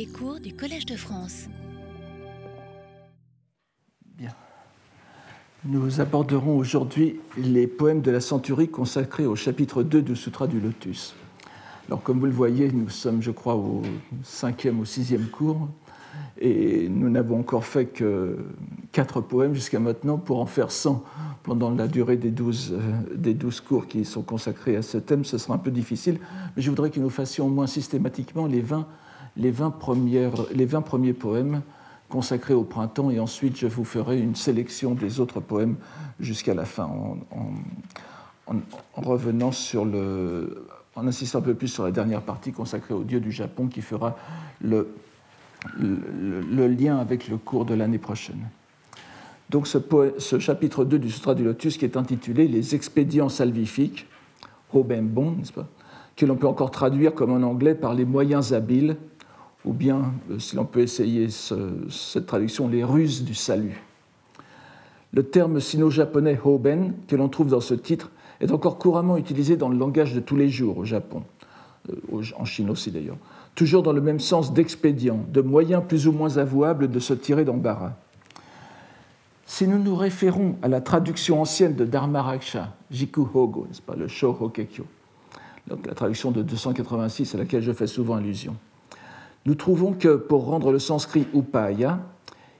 Les cours du Collège de France. Bien. Nous aborderons aujourd'hui les poèmes de la Centurie consacrés au chapitre 2 du Sutra du Lotus. Alors, comme vous le voyez, nous sommes, je crois, au cinquième ou sixième cours, et nous n'avons encore fait que quatre poèmes jusqu'à maintenant pour en faire 100 pendant la durée des 12, euh, des 12 cours qui sont consacrés à ce thème. Ce sera un peu difficile, mais je voudrais que nous fassions au moins systématiquement les 20, les 20, premières, les 20 premiers poèmes consacrés au printemps, et ensuite je vous ferai une sélection des autres poèmes jusqu'à la fin, en, en, revenant sur le, en insistant un peu plus sur la dernière partie consacrée au dieu du Japon, qui fera le, lien avec le cours de l'année prochaine. Donc ce, chapitre 2 du Sutra du Lotus qui est intitulé Les expédients salvifiques, pas, que l'on peut encore traduire comme en anglais par les moyens habiles, ou bien, euh, si l'on peut essayer ce, cette traduction, les ruses du salut. Le terme sino-japonais Hoben, que l'on trouve dans ce titre, est encore couramment utilisé dans le langage de tous les jours au Japon, euh, en Chine aussi d'ailleurs, toujours dans le même sens d'expédient, de moyens plus ou moins avouables de se tirer d'embarras. Si nous nous référons à la traduction ancienne de Dharmaraksha, Jiku Hogo, n'est-ce pas, le Sho Hokekyo, donc la traduction de 286 à laquelle je fais souvent allusion, nous trouvons que pour rendre le sanskrit Upaya,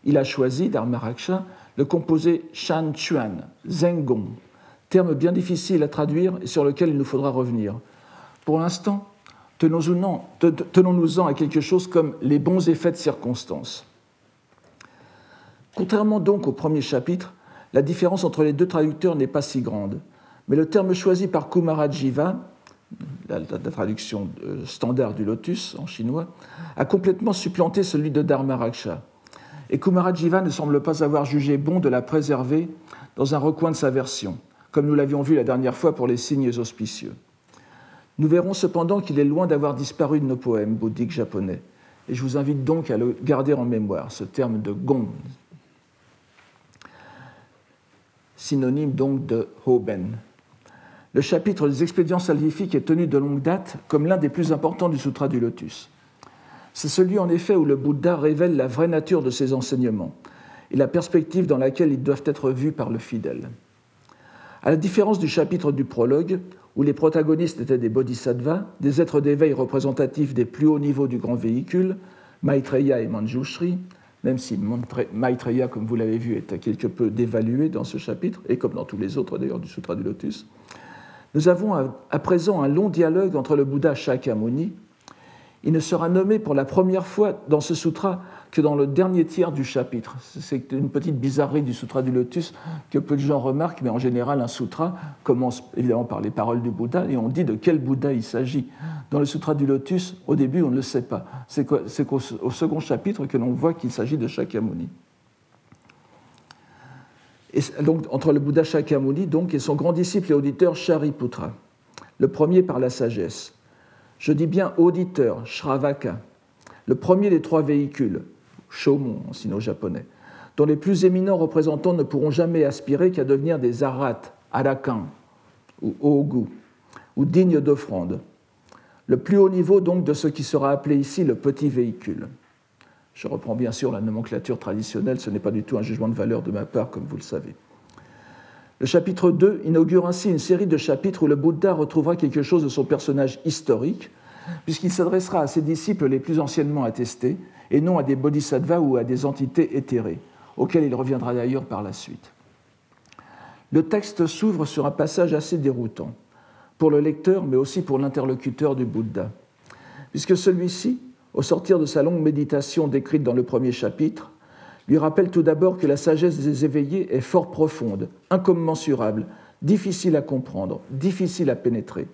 il a choisi, Dharmaraksha, le composé Shan Chuan, Zengong, terme bien difficile à traduire et sur lequel il nous faudra revenir. Pour l'instant, tenons-nous-en à quelque chose comme les bons effets de circonstance. Contrairement donc au premier chapitre, la différence entre les deux traducteurs n'est pas si grande, mais le terme choisi par Kumarajiva, la, traduction euh, standard du lotus en chinois, a complètement supplanté celui de Dharmaraksha. Et Kumarajiva ne semble pas avoir jugé bon de la préserver dans un recoin de sa version, comme nous l'avions vu la dernière fois pour les signes auspicieux. Nous verrons cependant qu'il est loin d'avoir disparu de nos poèmes bouddhiques japonais, et je vous invite donc à le garder en mémoire, ce terme de gong, synonyme donc de hoben. Le chapitre des expédients salvifiques est tenu de longue date comme l'un des plus importants du Sutra du Lotus. C'est celui en effet où le Bouddha révèle la vraie nature de ses enseignements et la perspective dans laquelle ils doivent être vus par le fidèle. À la différence du chapitre du prologue, où les protagonistes étaient des bodhisattvas, des êtres d'éveil représentatifs des plus hauts niveaux du grand véhicule, Maitreya et Manjushri, même si Maitreya, comme vous l'avez vu, est quelque peu dévalué dans ce chapitre, et comme dans tous les autres d'ailleurs du Sutra du Lotus, nous avons à présent un long dialogue entre le Bouddha Shakyamuni. Il ne sera nommé pour la première fois dans ce sutra que dans le dernier tiers du chapitre. C'est une petite bizarrerie du Sutra du Lotus que peu de gens remarquent, mais en général, un sutra commence évidemment par les paroles du Bouddha et on dit de quel Bouddha il s'agit. Dans le Sutra du Lotus, au début, on ne le sait pas. C'est qu'au second chapitre que l'on voit qu'il s'agit de Shakyamuni. Donc, entre le Bouddha Shakyamuni donc, et son grand disciple et auditeur Shariputra, le premier par la sagesse. Je dis bien auditeur, Shravaka, le premier des trois véhicules, Shomon en sino-japonais, dont les plus éminents représentants ne pourront jamais aspirer qu'à devenir des arat, arakan ou ogu, ou dignes d'offrande. Le plus haut niveau donc de ce qui sera appelé ici le petit véhicule. Je reprends bien sûr la nomenclature traditionnelle, ce n'est pas du tout un jugement de valeur de ma part, comme vous le savez. Le chapitre 2 inaugure ainsi une série de chapitres où le Bouddha retrouvera quelque chose de son personnage historique, puisqu'il s'adressera à ses disciples les plus anciennement attestés, et non à des bodhisattvas ou à des entités éthérées, auxquelles il reviendra d'ailleurs par la suite. Le texte s'ouvre sur un passage assez déroutant, pour le lecteur, mais aussi pour l'interlocuteur du Bouddha, puisque celui-ci, au sortir de sa longue méditation décrite dans le premier chapitre, lui rappelle tout d'abord que la sagesse des éveillés est fort profonde, incommensurable, difficile à comprendre, difficile à pénétrer,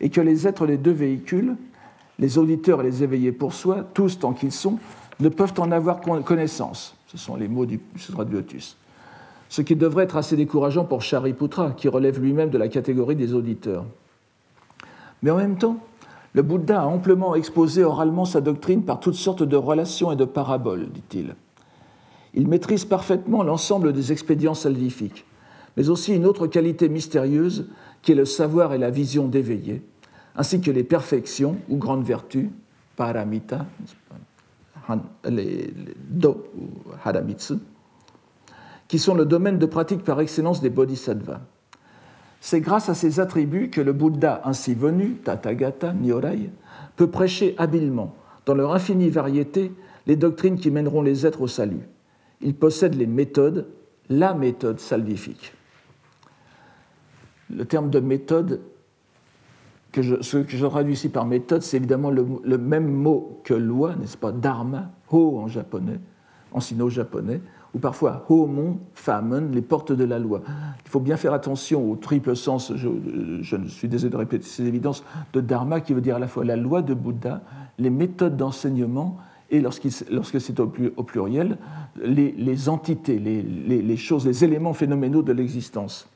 et que les êtres des deux véhicules, les auditeurs et les éveillés pour soi, tous tant qu'ils sont, ne peuvent en avoir connaissance. Ce sont les mots du Sutra du Lotus. Ce qui devrait être assez décourageant pour Shariputra, qui relève lui-même de la catégorie des auditeurs. Mais en même temps, le Bouddha a amplement exposé oralement sa doctrine par toutes sortes de relations et de paraboles, dit-il. Il maîtrise parfaitement l'ensemble des expédients salvifiques, mais aussi une autre qualité mystérieuse qui est le savoir et la vision d'éveillé, ainsi que les perfections ou grandes vertus, paramita, les, Do ou Haramitsu, qui sont le domaine de pratique par excellence des bodhisattvas. C'est grâce à ces attributs que le Bouddha ainsi venu, Tathagata, Nyorai, peut prêcher habilement, dans leur infinie variété, les doctrines qui mèneront les êtres au salut. Il possède les méthodes, la méthode salvifique. Le terme de méthode, que je, ce que je traduis ici par méthode, c'est évidemment le, même mot que loi, n'est-ce pas? Dharma, ho en japonais, en sino-japonais, ou parfois homon, famen, les portes de la loi. Il faut bien faire attention au triple sens, je, je suis désolé de répéter ces évidences, de dharma qui veut dire à la fois la loi de Bouddha, les méthodes d'enseignement et lorsque c'est au, pluriel, les, entités, les, choses, les éléments phénoménaux de l'existence.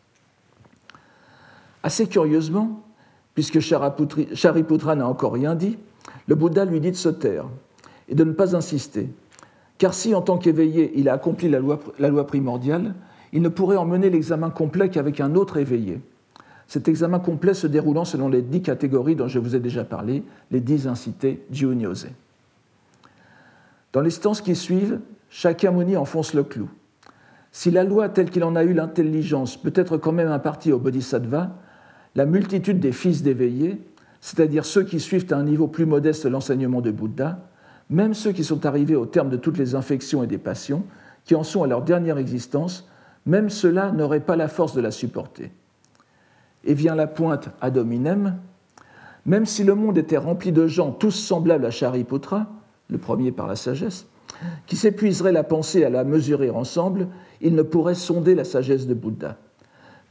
Assez curieusement, puisque Shariputra n'a encore rien dit, le Bouddha lui dit de se taire et de ne pas insister, car si en tant qu'éveillé il a accompli la loi, la loi primordiale, il ne pourrait en mener l'examen complet qu'avec un autre éveillé. Cet examen complet se déroulant selon les dix catégories dont je vous ai déjà parlé, les dix incités Jiunyose. Dans les stances qui suivent, Shakyamuni enfonce le clou. Si la loi telle qu'il en a eu l'intelligence peut être quand même impartie au bodhisattva, la multitude des fils d'éveillés, c'est-à-dire ceux qui suivent à un niveau plus modeste l'enseignement de Bouddha, même ceux qui sont arrivés au terme de toutes les infections et des passions, qui en sont à leur dernière existence, même ceux-là n'auraient pas la force de la supporter. Et vient la pointe ad hominem, même si le monde était rempli de gens tous semblables à Shariputra, le premier par la sagesse, qui s'épuiserait la pensée à la mesurer ensemble, il ne pourrait sonder la sagesse de Bouddha.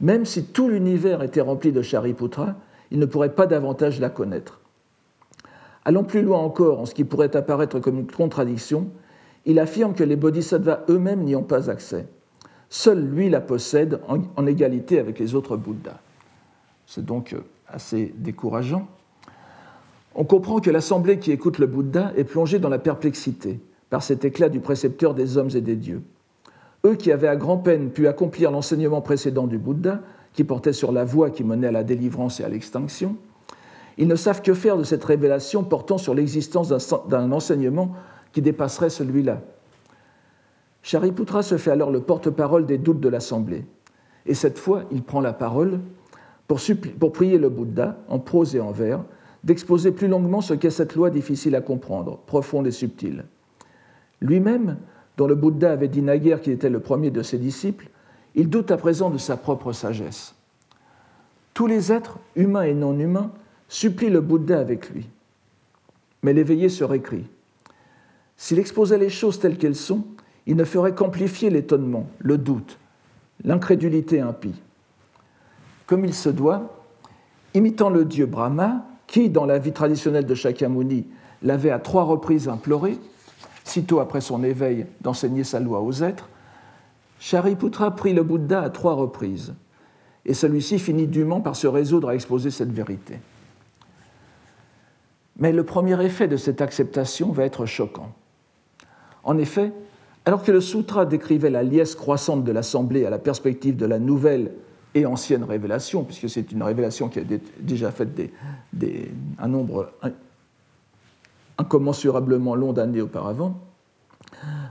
Même si tout l'univers était rempli de Shariputra, il ne pourrait pas davantage la connaître. Allons plus loin encore en ce qui pourrait apparaître comme une contradiction, il affirme que les bodhisattvas eux-mêmes n'y ont pas accès. Seul lui la possède en, égalité avec les autres Bouddhas. C'est donc assez décourageant. On comprend que l'assemblée qui écoute le Bouddha est plongée dans la perplexité par cet éclat du précepteur des hommes et des dieux. Eux qui avaient à grand-peine pu accomplir l'enseignement précédent du Bouddha, qui portait sur la voie qui menait à la délivrance et à l'extinction, ils ne savent que faire de cette révélation portant sur l'existence d'un enseignement qui dépasserait celui-là. Shariputra se fait alors le porte-parole des doutes de l'assemblée. Et cette fois, il prend la parole pour, pour prier le Bouddha, en prose et en vers, d'exposer plus longuement ce qu'est cette loi difficile à comprendre, profonde et subtile. Lui-même, dont le Bouddha avait dit naguère qu'il était le premier de ses disciples, il doute à présent de sa propre sagesse. Tous les êtres, humains et non humains, supplient le Bouddha avec lui. Mais l'éveillé se récrit. S'il exposait les choses telles qu'elles sont, il ne ferait qu'amplifier l'étonnement, le doute, l'incrédulité impie. Comme il se doit, imitant le dieu Brahma, qui, dans la vie traditionnelle de Shakyamuni, l'avait à trois reprises imploré, sitôt après son éveil, d'enseigner sa loi aux êtres, Shariputra prit le Bouddha à trois reprises, et celui-ci finit dûment par se résoudre à exposer cette vérité. Mais le premier effet de cette acceptation va être choquant. En effet, alors que le sutra décrivait la liesse croissante de l'assemblée à la perspective de la nouvelle et ancienne révélation, puisque c'est une révélation qui a déjà fait un nombre incommensurablement long d'années auparavant,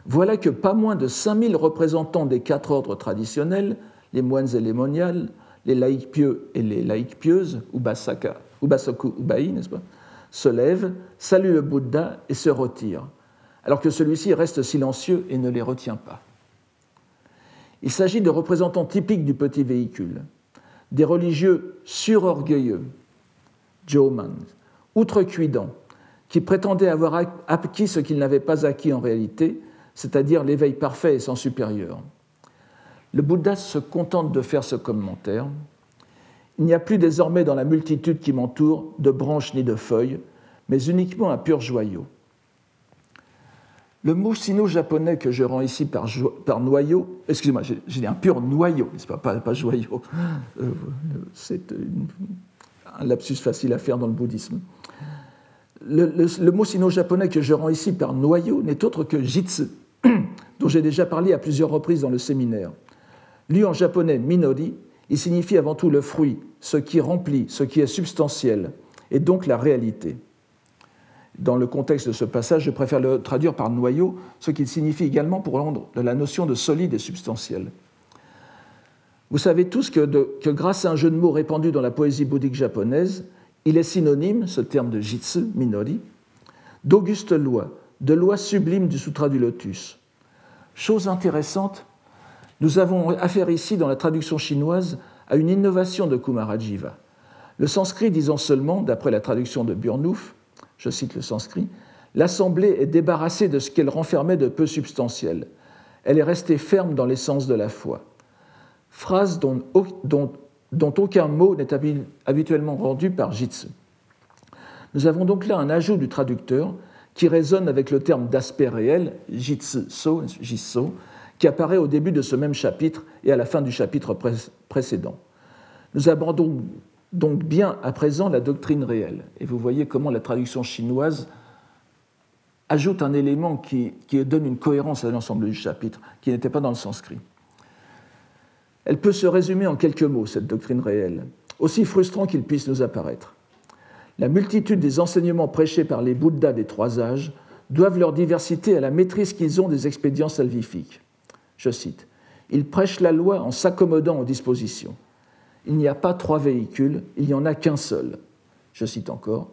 voilà que pas moins de 5000 représentants des quatre ordres traditionnels, les moines et les moniales, les laïcs pieux et les laïcs pieuses, Ubasaka, Ubasaku Ubai, n'est-ce pas, se lèvent, saluent le Bouddha et se retirent, alors que celui-ci reste silencieux et ne les retient pas. Il s'agit de représentants typiques du petit véhicule, des religieux surorgueilleux, Jomans, outrecuidants, qui prétendaient avoir acquis ce qu'ils n'avaient pas acquis en réalité, c'est-à-dire l'éveil parfait et sans supérieur. Le Bouddha se contente de faire ce commentaire. Il n'y a plus désormais dans la multitude qui m'entoure de branches ni de feuilles, mais uniquement un pur joyau. Le mot sino-japonais que je rends ici par, noyau, excusez-moi, j'ai dit un pur noyau, n'est-ce pas, pas, joyau, euh, c'est un lapsus facile à faire dans le bouddhisme. Le, mot sino-japonais que je rends ici par noyau n'est autre que jitsu, dont j'ai déjà parlé à plusieurs reprises dans le séminaire. Lu en japonais minori, il signifie avant tout le fruit, ce qui remplit, ce qui est substantiel, et donc la réalité. dans le contexte de ce passage, je préfère le traduire par noyau, ce qu'il signifie également pour rendre la notion de solide et substantiel. Vous savez tous que, que, grâce à un jeu de mots répandu dans la poésie bouddhique japonaise, il est synonyme, ce terme de jitsu, minori, d'auguste loi, de loi sublime du Sutra du Lotus. Chose intéressante, nous avons affaire ici, dans la traduction chinoise, à une innovation de Kumarajiva. Le sanskrit disant seulement, d'après la traduction de Burnouf, je cite le sanskrit, l'Assemblée est débarrassée de ce qu'elle renfermait de peu substantiel. Elle est restée ferme dans l'essence de la foi. Phrase dont, aucun mot n'est habituellement rendu par jitsu. Nous avons donc là un ajout du traducteur qui résonne avec le terme d'aspect réel, jitsu, qui apparaît au début de ce même chapitre et à la fin du chapitre précédent. Nous abordons donc bien à présent la doctrine réelle. Et vous voyez comment la traduction chinoise ajoute un élément qui, donne une cohérence à l'ensemble du chapitre, qui n'était pas dans le sanskrit. Elle peut se résumer en quelques mots, cette doctrine réelle, aussi frustrant qu'il puisse nous apparaître. La multitude des enseignements prêchés par les Bouddhas des trois âges doivent leur diversité à la maîtrise qu'ils ont des expédients salvifiques. Je cite Ils prêchent la loi en s'accommodant aux dispositions il n'y a pas trois véhicules, il n'y en a qu'un seul. Je cite encore.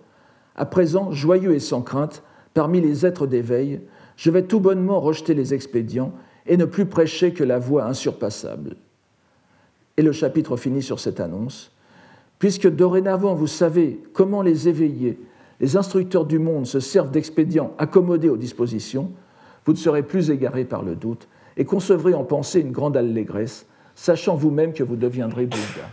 À présent, joyeux et sans crainte, parmi les êtres d'éveil, je vais tout bonnement rejeter les expédients et ne plus prêcher que la voie insurpassable. Et le chapitre finit sur cette annonce. Puisque dorénavant vous savez comment les éveillés, les instructeurs du monde se servent d'expédients accommodés aux dispositions, vous ne serez plus égarés par le doute et concevrez en pensée une grande allégresse, sachant vous-même que vous deviendrez Bouddha.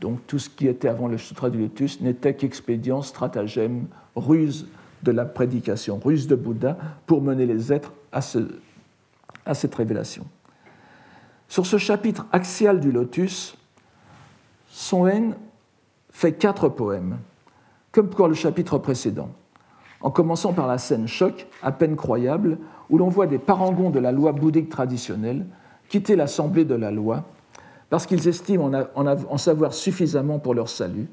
Donc tout ce qui était avant le Sutra du Lotus n'était qu'expédient, stratagème, ruse de la prédication, ruse de Bouddha pour mener les êtres à, à cette révélation. Sur ce chapitre axial du Lotus, Son fait quatre poèmes, comme pour le chapitre précédent, en commençant par la scène choc, à peine croyable, où l'on voit des parangons de la loi bouddhique traditionnelle quitter l'assemblée de la loi parce qu'ils estiment en, savoir suffisamment pour leur salut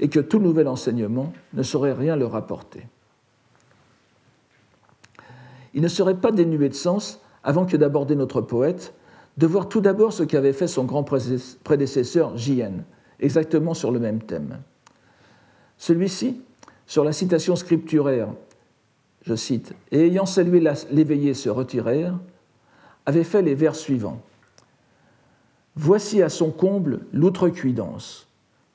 et que tout nouvel enseignement ne saurait rien leur apporter. Il ne serait pas dénué de sens, avant que d'aborder notre poète, de voir tout d'abord ce qu'avait fait son grand prédécesseur J.N., exactement sur le même thème. Celui-ci, sur la citation scripturaire, je cite, Et ayant salué l'éveillé se retirèrent, avait fait les vers suivants. Voici à son comble l'outrecuidance,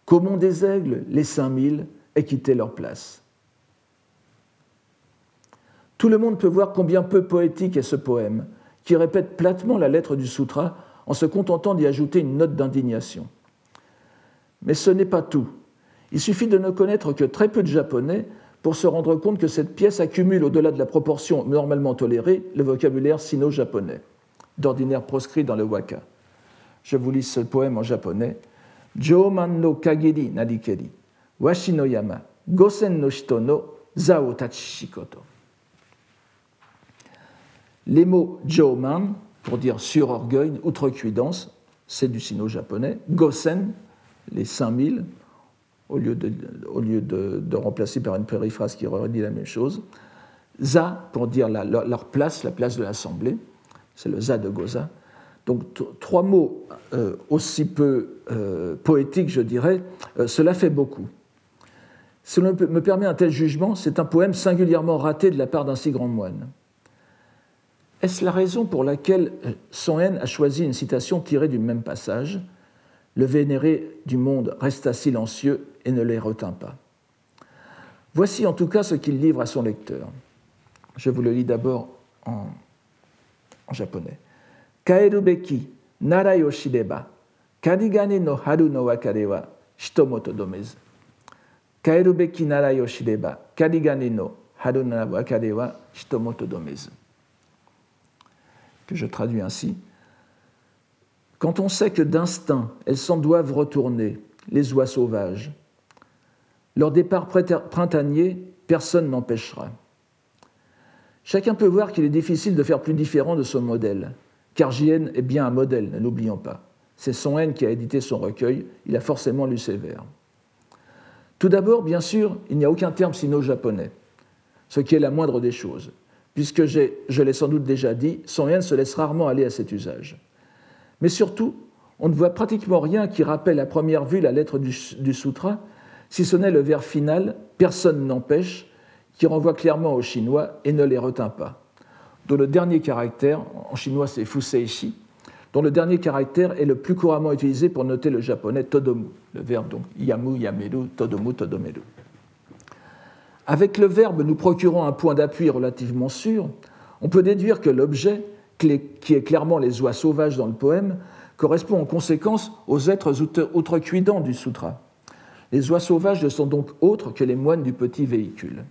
mont des aigles, les cinq mille aient quitté leur place. Tout le monde peut voir combien peu poétique est ce poème, qui répète platement la lettre du sutra en se contentant d'y ajouter une note d'indignation. Mais ce n'est pas tout. Il suffit de ne connaître que très peu de japonais pour se rendre compte que cette pièce accumule au-delà de la proportion normalement tolérée le vocabulaire sino-japonais, d'ordinaire proscrit dans le waka. Je vous lis ce poème en japonais. Joman no kagiri narikeri, washi no yama, gosen no shito no zao tachishikoto. Les mots Joman, pour dire sur-orgueil, outrecuidance, c'est du sino-japonais. Gosen, les 5000, au lieu, de, au lieu de, de, remplacer par une périphrase qui redit la même chose. Za, pour dire leur place, la place de l'Assemblée, c'est le Za de Goza. Donc trois mots euh, aussi peu euh, poétiques, je dirais, euh, cela fait beaucoup. Si l'on me permet un tel jugement, c'est un poème singulièrement raté de la part d'un si grand moine. Est-ce la raison pour laquelle Son a choisi une citation tirée du même passage? Le vénéré du monde resta silencieux et ne les retint pas. Voici en tout cas ce qu'il livre à son lecteur. Je vous le lis d'abord en, en japonais. Kaerubeki nara yoshireba no haru no wakare wa shitomoto domezu. Kaerubeki nara yoshireba no haru no wakare wa shitomoto domezu. Que je traduis ainsi. Quand on sait que d'instinct elles s'en doivent retourner, les oies sauvages, leur départ printanier, personne n'empêchera. Chacun peut voir qu'il est difficile de faire plus différent de son modèle car JN est bien un modèle, ne l'oublions pas. C'est son haine qui a édité son recueil, il a forcément lu ses vers. Tout d'abord, bien sûr, il n'y a aucun terme sino-japonais. ce qui est la moindre des choses. Puisque je l'ai sans doute déjà dit, son yen se laisse rarement aller à cet usage. Mais surtout, on ne voit pratiquement rien qui rappelle à première vue la lettre du sutra, si ce n'est le vers final Personne n'empêche, qui renvoie clairement aux Chinois et ne les retint pas, dont le dernier caractère, en chinois c'est fuseishi, dont le dernier caractère est le plus couramment utilisé pour noter le japonais todomu, le verbe donc yamu, yameru, todomu, todomeru. Avec le verbe nous procurant un point d'appui relativement sûr, on peut déduire que l'objet, qui est clairement les oies sauvages dans le poème, correspond en conséquence aux êtres outrecuidants du sutra. Les oies sauvages ne sont donc autres que les moines du petit véhicule.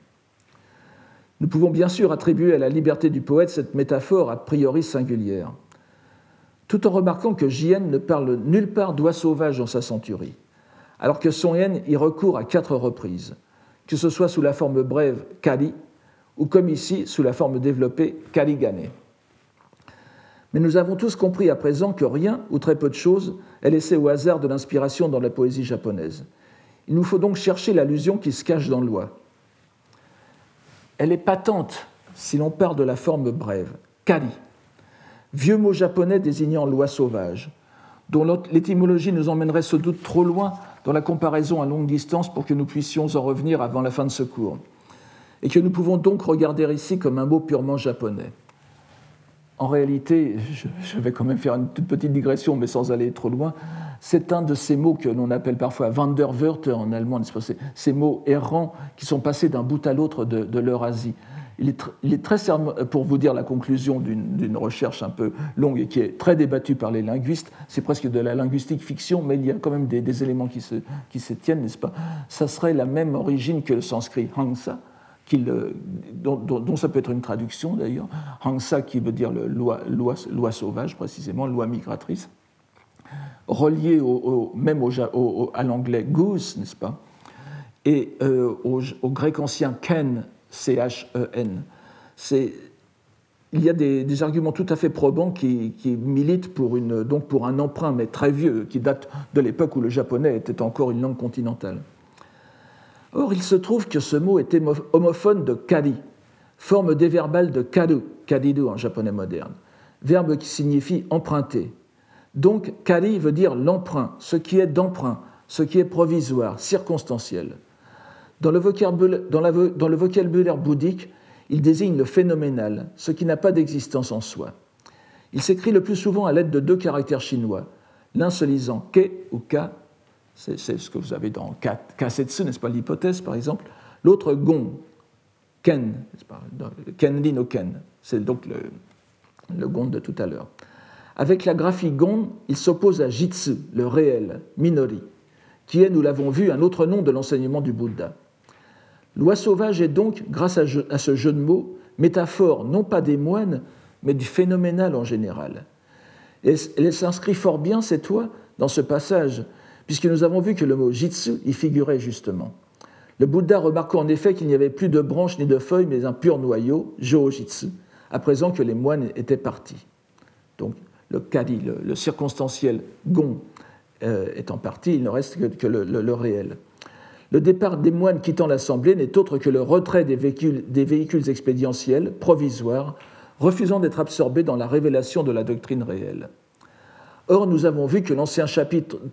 Nous pouvons bien sûr attribuer à la liberté du poète cette métaphore a priori singulière, tout en remarquant que Jien ne parle nulle part d'oies sauvages dans sa centurie, alors que Son Yen y recourt à quatre reprises, que ce soit sous la forme brève Kali ou comme ici sous la forme développée Kaligane. Mais nous avons tous compris à présent que rien ou très peu de choses est laissé au hasard de l'inspiration dans la poésie japonaise. Il nous faut donc chercher l'allusion qui se cache dans l'oie. Elle est patente si l'on part de la forme brève, kali, vieux mot japonais désignant loi sauvage, dont l'étymologie nous emmènerait sans doute trop loin dans la comparaison à longue distance pour que nous puissions en revenir avant la fin de ce cours, et que nous pouvons donc regarder ici comme un mot purement japonais. En réalité, je vais quand même faire une toute petite digression, mais sans aller trop loin, c'est un de ces mots que l'on appelle parfois Wanderwörter en allemand, ces mots errants qui sont passés d'un bout à l'autre de, l'Eurasie. Il est, très pour vous dire la conclusion d'une recherche un peu longue et qui est très débattue par les linguistes, c'est presque de la linguistique fiction, mais il y a quand même des, éléments qui se, tiennent, n'est-ce pas Ça serait la même origine que le sanskrit Hangsa, dont, ça peut être une traduction d'ailleurs, Hangsa qui veut dire loi sauvage précisément, loi migratrice relié au, même à l'anglais goose, n'est-ce pas? Et euh, au, grec ancien ken, C-H-E-N. Il y a des, arguments tout à fait probants qui, militent pour, une, donc pour un emprunt, mais très vieux, qui date de l'époque où le japonais était encore une langue continentale. Or, il se trouve que ce mot est homophone de kari, forme déverbale de karu, kadidu en japonais moderne, verbe qui signifie emprunter, donc, kali veut dire l'emprunt, ce qui est d'emprunt, ce qui est provisoire, circonstanciel. Dans le, vocabulaire, bouddhique, il désigne le phénoménal, ce qui n'a pas d'existence en soi. Il s'écrit le plus souvent à l'aide de deux caractères chinois, l'un se lisant ke ou ka, c'est ce que vous avez dans kasetsu, n'est-ce pas l'hypothèse par exemple, l'autre gon, ken, kenri no ken, c'est donc le, le gon de tout à l'heure. Avec la graphie Gon, il s'oppose à Jitsu, le réel, Minori, qui est, nous l'avons vu, un autre nom de l'enseignement du Bouddha. Loi sauvage est donc, grâce à ce jeu de mots, métaphore non pas des moines, mais du phénoménal en général. Elle s'inscrit fort bien, cette loi, dans ce passage, puisque nous avons vu que le mot jitsu y figurait justement. Le Bouddha remarqua en effet qu'il n'y avait plus de branches ni de feuilles, mais un pur noyau, jo-jitsu, à présent que les moines étaient partis. Donc, le kadi, le, circonstanciel gon euh, étant parti, il ne reste que, le, réel. Le départ des moines quittant l'Assemblée n'est autre que le retrait des véhicules, des véhicules expédientiels, provisoires, refusant d'être absorbés dans la révélation de la doctrine réelle. Or, nous avons vu que l'ancien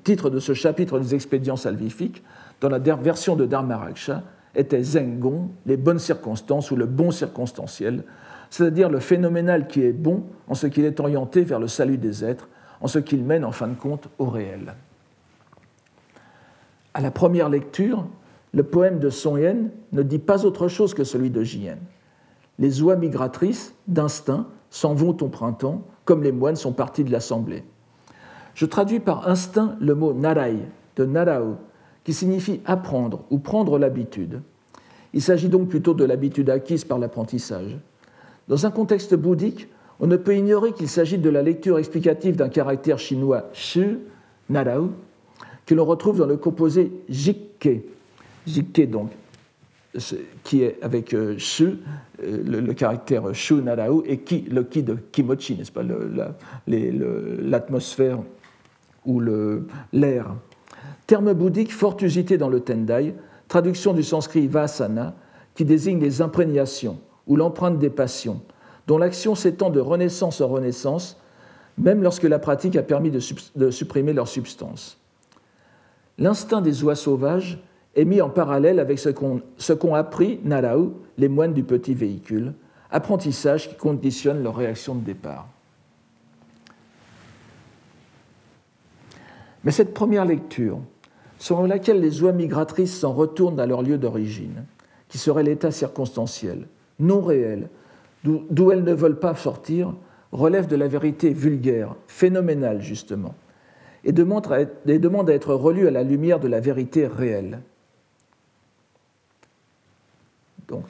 titre de ce chapitre des expédients salvifiques, dans la version de Dharmaraksha, était Zengon, les bonnes circonstances ou le bon circonstanciel, c'est-à-dire le phénoménal qui est bon en ce qu'il est orienté vers le salut des êtres, en ce qu'il mène en fin de compte au réel. À la première lecture, le poème de Son Yen ne dit pas autre chose que celui de Jien. Les oies migratrices, d'instinct, s'en vont au printemps, comme les moines sont partis de l'assemblée. Je traduis par instinct le mot narai, de narao, qui signifie apprendre ou prendre l'habitude. Il s'agit donc plutôt de l'habitude acquise par l'apprentissage. Dans un contexte bouddhique, on ne peut ignorer qu'il s'agit de la lecture explicative d'un caractère chinois shu, narao, que l'on retrouve dans le composé jikke. Jikke, donc, qui est avec euh, shu, euh, le, caractère shu narao, et ki, le ki de kimochi, n'est-ce pas, l'atmosphère ou l'air. Terme bouddhique fort usité dans le Tendai, traduction du sanskrit vasana, qui désigne les imprégnations ou l'empreinte des passions, dont l'action s'étend de renaissance en renaissance, même lorsque la pratique a permis de, supprimer leur substance. L'instinct des oies sauvages est mis en parallèle avec ce qu'ont appris Narao, les moines du petit véhicule, apprentissage qui conditionne leur réaction de départ. Mais cette première lecture, selon laquelle les oies migratrices s'en retournent à leur lieu d'origine, qui serait l'état circonstanciel, non réel, d'où elles ne veulent pas sortir, relève de la vérité vulgaire, phénoménale justement, et demande à être, à être relue à la lumière de la vérité réelle. Donc,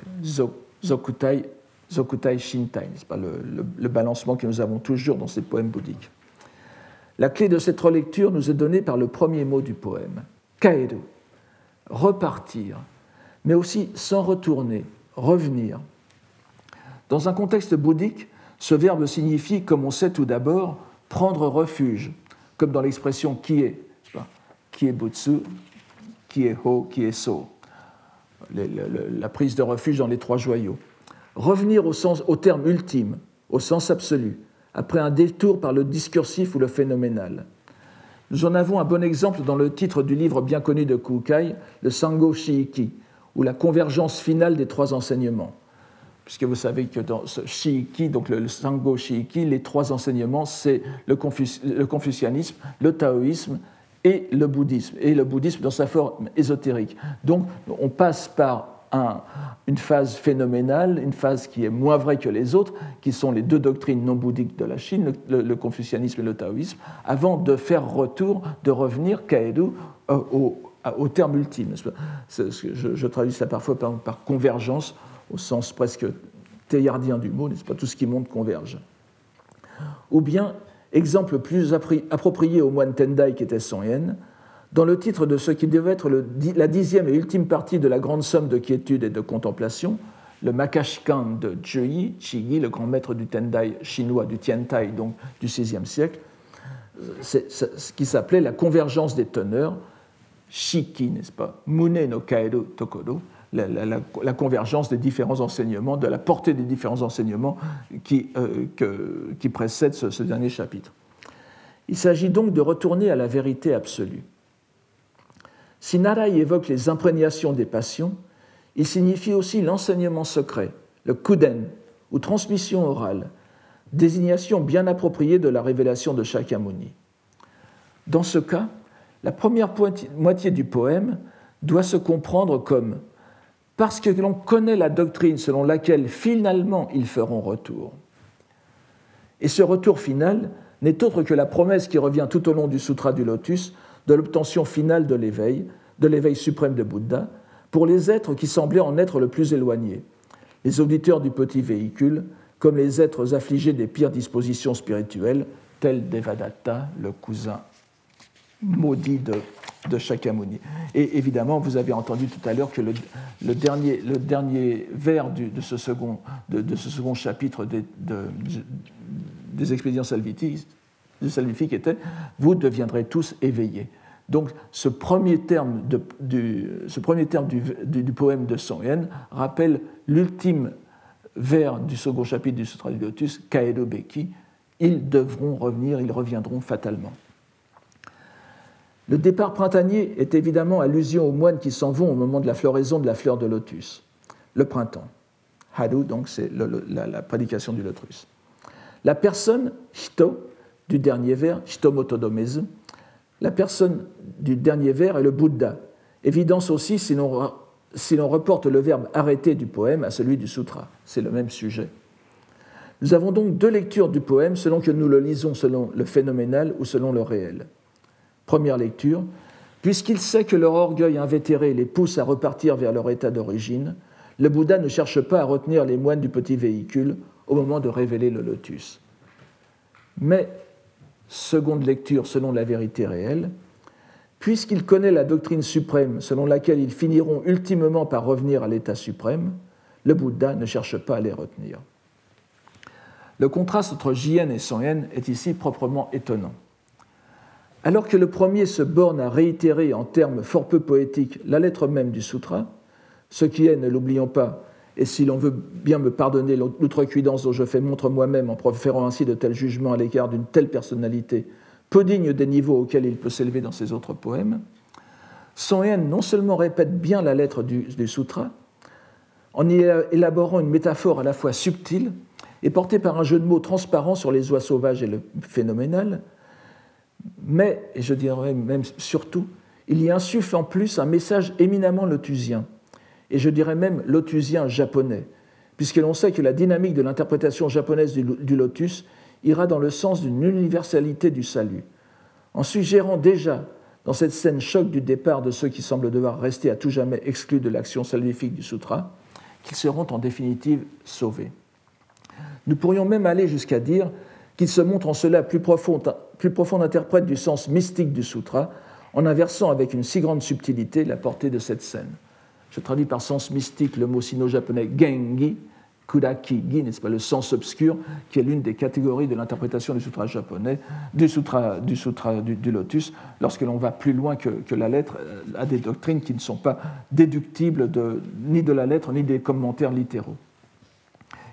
Zokutai, Zokutai Shintai, c'est pas le, le, balancement que nous avons toujours dans ces poèmes bouddhiques. La clé de cette relecture nous est donnée par le premier mot du poème, kaeru, repartir, mais aussi s'en retourner, revenir. Dans un contexte bouddhique, ce verbe signifie, comme on sait tout d'abord, prendre refuge, comme dans l'expression qui est, qui est butsu, qui est ho, qui est so, la prise de refuge dans les trois joyaux. Revenir au, sens, au terme ultime, au sens absolu, après un détour par le discursif ou le phénoménal. Nous en avons un bon exemple dans le titre du livre bien connu de Kukai, le Sango Shiiki, ou la convergence finale des trois enseignements. Puisque vous savez que dans ce Shiiki, donc le Sango Shiiki, les trois enseignements, c'est le, confucianisme, le taoïsme et le bouddhisme, et le bouddhisme dans sa forme ésotérique. Donc on passe par une phase phénoménale, une phase qui est moins vraie que les autres, qui sont les deux doctrines non bouddhiques de la Chine, le, confucianisme et le taoïsme, avant de faire retour, de revenir, Kaedu, euh, au, terme ultime. Je, traduis ça parfois par, convergence, au sens presque théardien du mot, n'est-ce pas Tout ce qui monte converge. Ou bien, exemple plus approprié au moine Tendai qui était Son Yen, dans le titre de ce qui devait être la dixième et ultime partie de la grande somme de quiétude et de contemplation, le Makashikan de Zhiyi, Yi, le grand maître du Tendai chinois, du Tiantai, donc du XVIe siècle, ce qui s'appelait la convergence des teneurs, Shiki, n'est-ce pas Mune no Kaeru Tokodo, la, convergence des différents enseignements, de la portée des différents enseignements qui, euh, qui précèdent ce dernier chapitre. Il s'agit donc de retourner à la vérité absolue. Si Narai évoque les imprégnations des passions, il signifie aussi l'enseignement secret, le kuden, ou transmission orale, désignation bien appropriée de la révélation de Shakyamuni. Dans ce cas, la première moitié du poème doit se comprendre comme parce que l'on connaît la doctrine selon laquelle finalement ils feront retour. Et ce retour final n'est autre que la promesse qui revient tout au long du Sutra du Lotus de l'obtention finale de l'éveil, de l'éveil suprême de Bouddha, pour les êtres qui semblaient en être le plus éloignés, les auditeurs du petit véhicule, comme les êtres affligés des pires dispositions spirituelles, tels Devadatta, le cousin maudit de, de Shakyamuni. Et évidemment, vous avez entendu tout à l'heure que le, dernier, le dernier vers de, ce second, de, ce second chapitre des, des expédients salvifiques, salvifiques était Vous deviendrez tous éveillés. Donc ce premier terme, du, ce premier terme du, poème de Song Yen rappelle l'ultime vers du second chapitre du Sutra du Lotus, Kaedo Beki. Ils devront revenir, ils reviendront fatalement. Le départ printanier est évidemment allusion aux moines qui s'en vont au moment de la floraison de la fleur de lotus, le printemps. Haru, donc, c'est la, prédication du lotus. La personne, Hito, du dernier vers, Hito Motodomezu, la personne du dernier vers est le Bouddha, évidence aussi si l'on reporte le verbe arrêter du poème à celui du sutra. C'est le même sujet. Nous avons donc deux lectures du poème selon que nous le lisons selon le phénoménal ou selon le réel. Première lecture, puisqu'il sait que leur orgueil invétéré les pousse à repartir vers leur état d'origine, le Bouddha ne cherche pas à retenir les moines du petit véhicule au moment de révéler le lotus. Mais seconde lecture selon la vérité réelle, puisqu'il connaît la doctrine suprême selon laquelle ils finiront ultimement par revenir à l'état suprême, le Bouddha ne cherche pas à les retenir. Le contraste entre Jien et Yen est ici proprement étonnant. Alors que le premier se borne à réitérer en termes fort peu poétiques la lettre même du sutra, Ce qui est, ne l'oublions pas, et si l'on veut bien me pardonner l'outrecuidance dont je fais montre moi-même en proférant ainsi de tels jugements à l'égard d'une telle personnalité, peu digne des niveaux auxquels il peut s'élever dans ses autres poèmes, son haine non seulement répète bien la lettre du, du, sutra, en y élaborant une métaphore à la fois subtile et portée par un jeu de mots transparent sur les oies sauvages et le phénoménal, mais, et je dirais même surtout, il y insuffle en plus un message éminemment lotusien, et je dirais même lotusien japonais, puisque l'on sait que la dynamique de l'interprétation japonaise du lotus ira dans le sens d'une universalité du salut, en suggérant déjà dans cette scène choc du départ de ceux qui semblent devoir rester à tout jamais exclus de l'action salvifique du sutra, qu'ils seront en définitive sauvés. Nous pourrions même aller jusqu'à dire qu'il se montre en cela plus profond, plus profond interprète du sens mystique du sutra, en inversant avec une si grande subtilité la portée de cette scène. Je traduis par sens mystique le mot sino-japonais gengi, Kudaki-gi, n'est-ce pas, le sens obscur, qui est l'une des catégories de l'interprétation du sutra japonais, du sutra du, sutra du, lotus, lorsque l'on va plus loin que, la lettre, euh, à des doctrines qui ne sont pas déductibles de, ni de la lettre, ni des commentaires littéraux.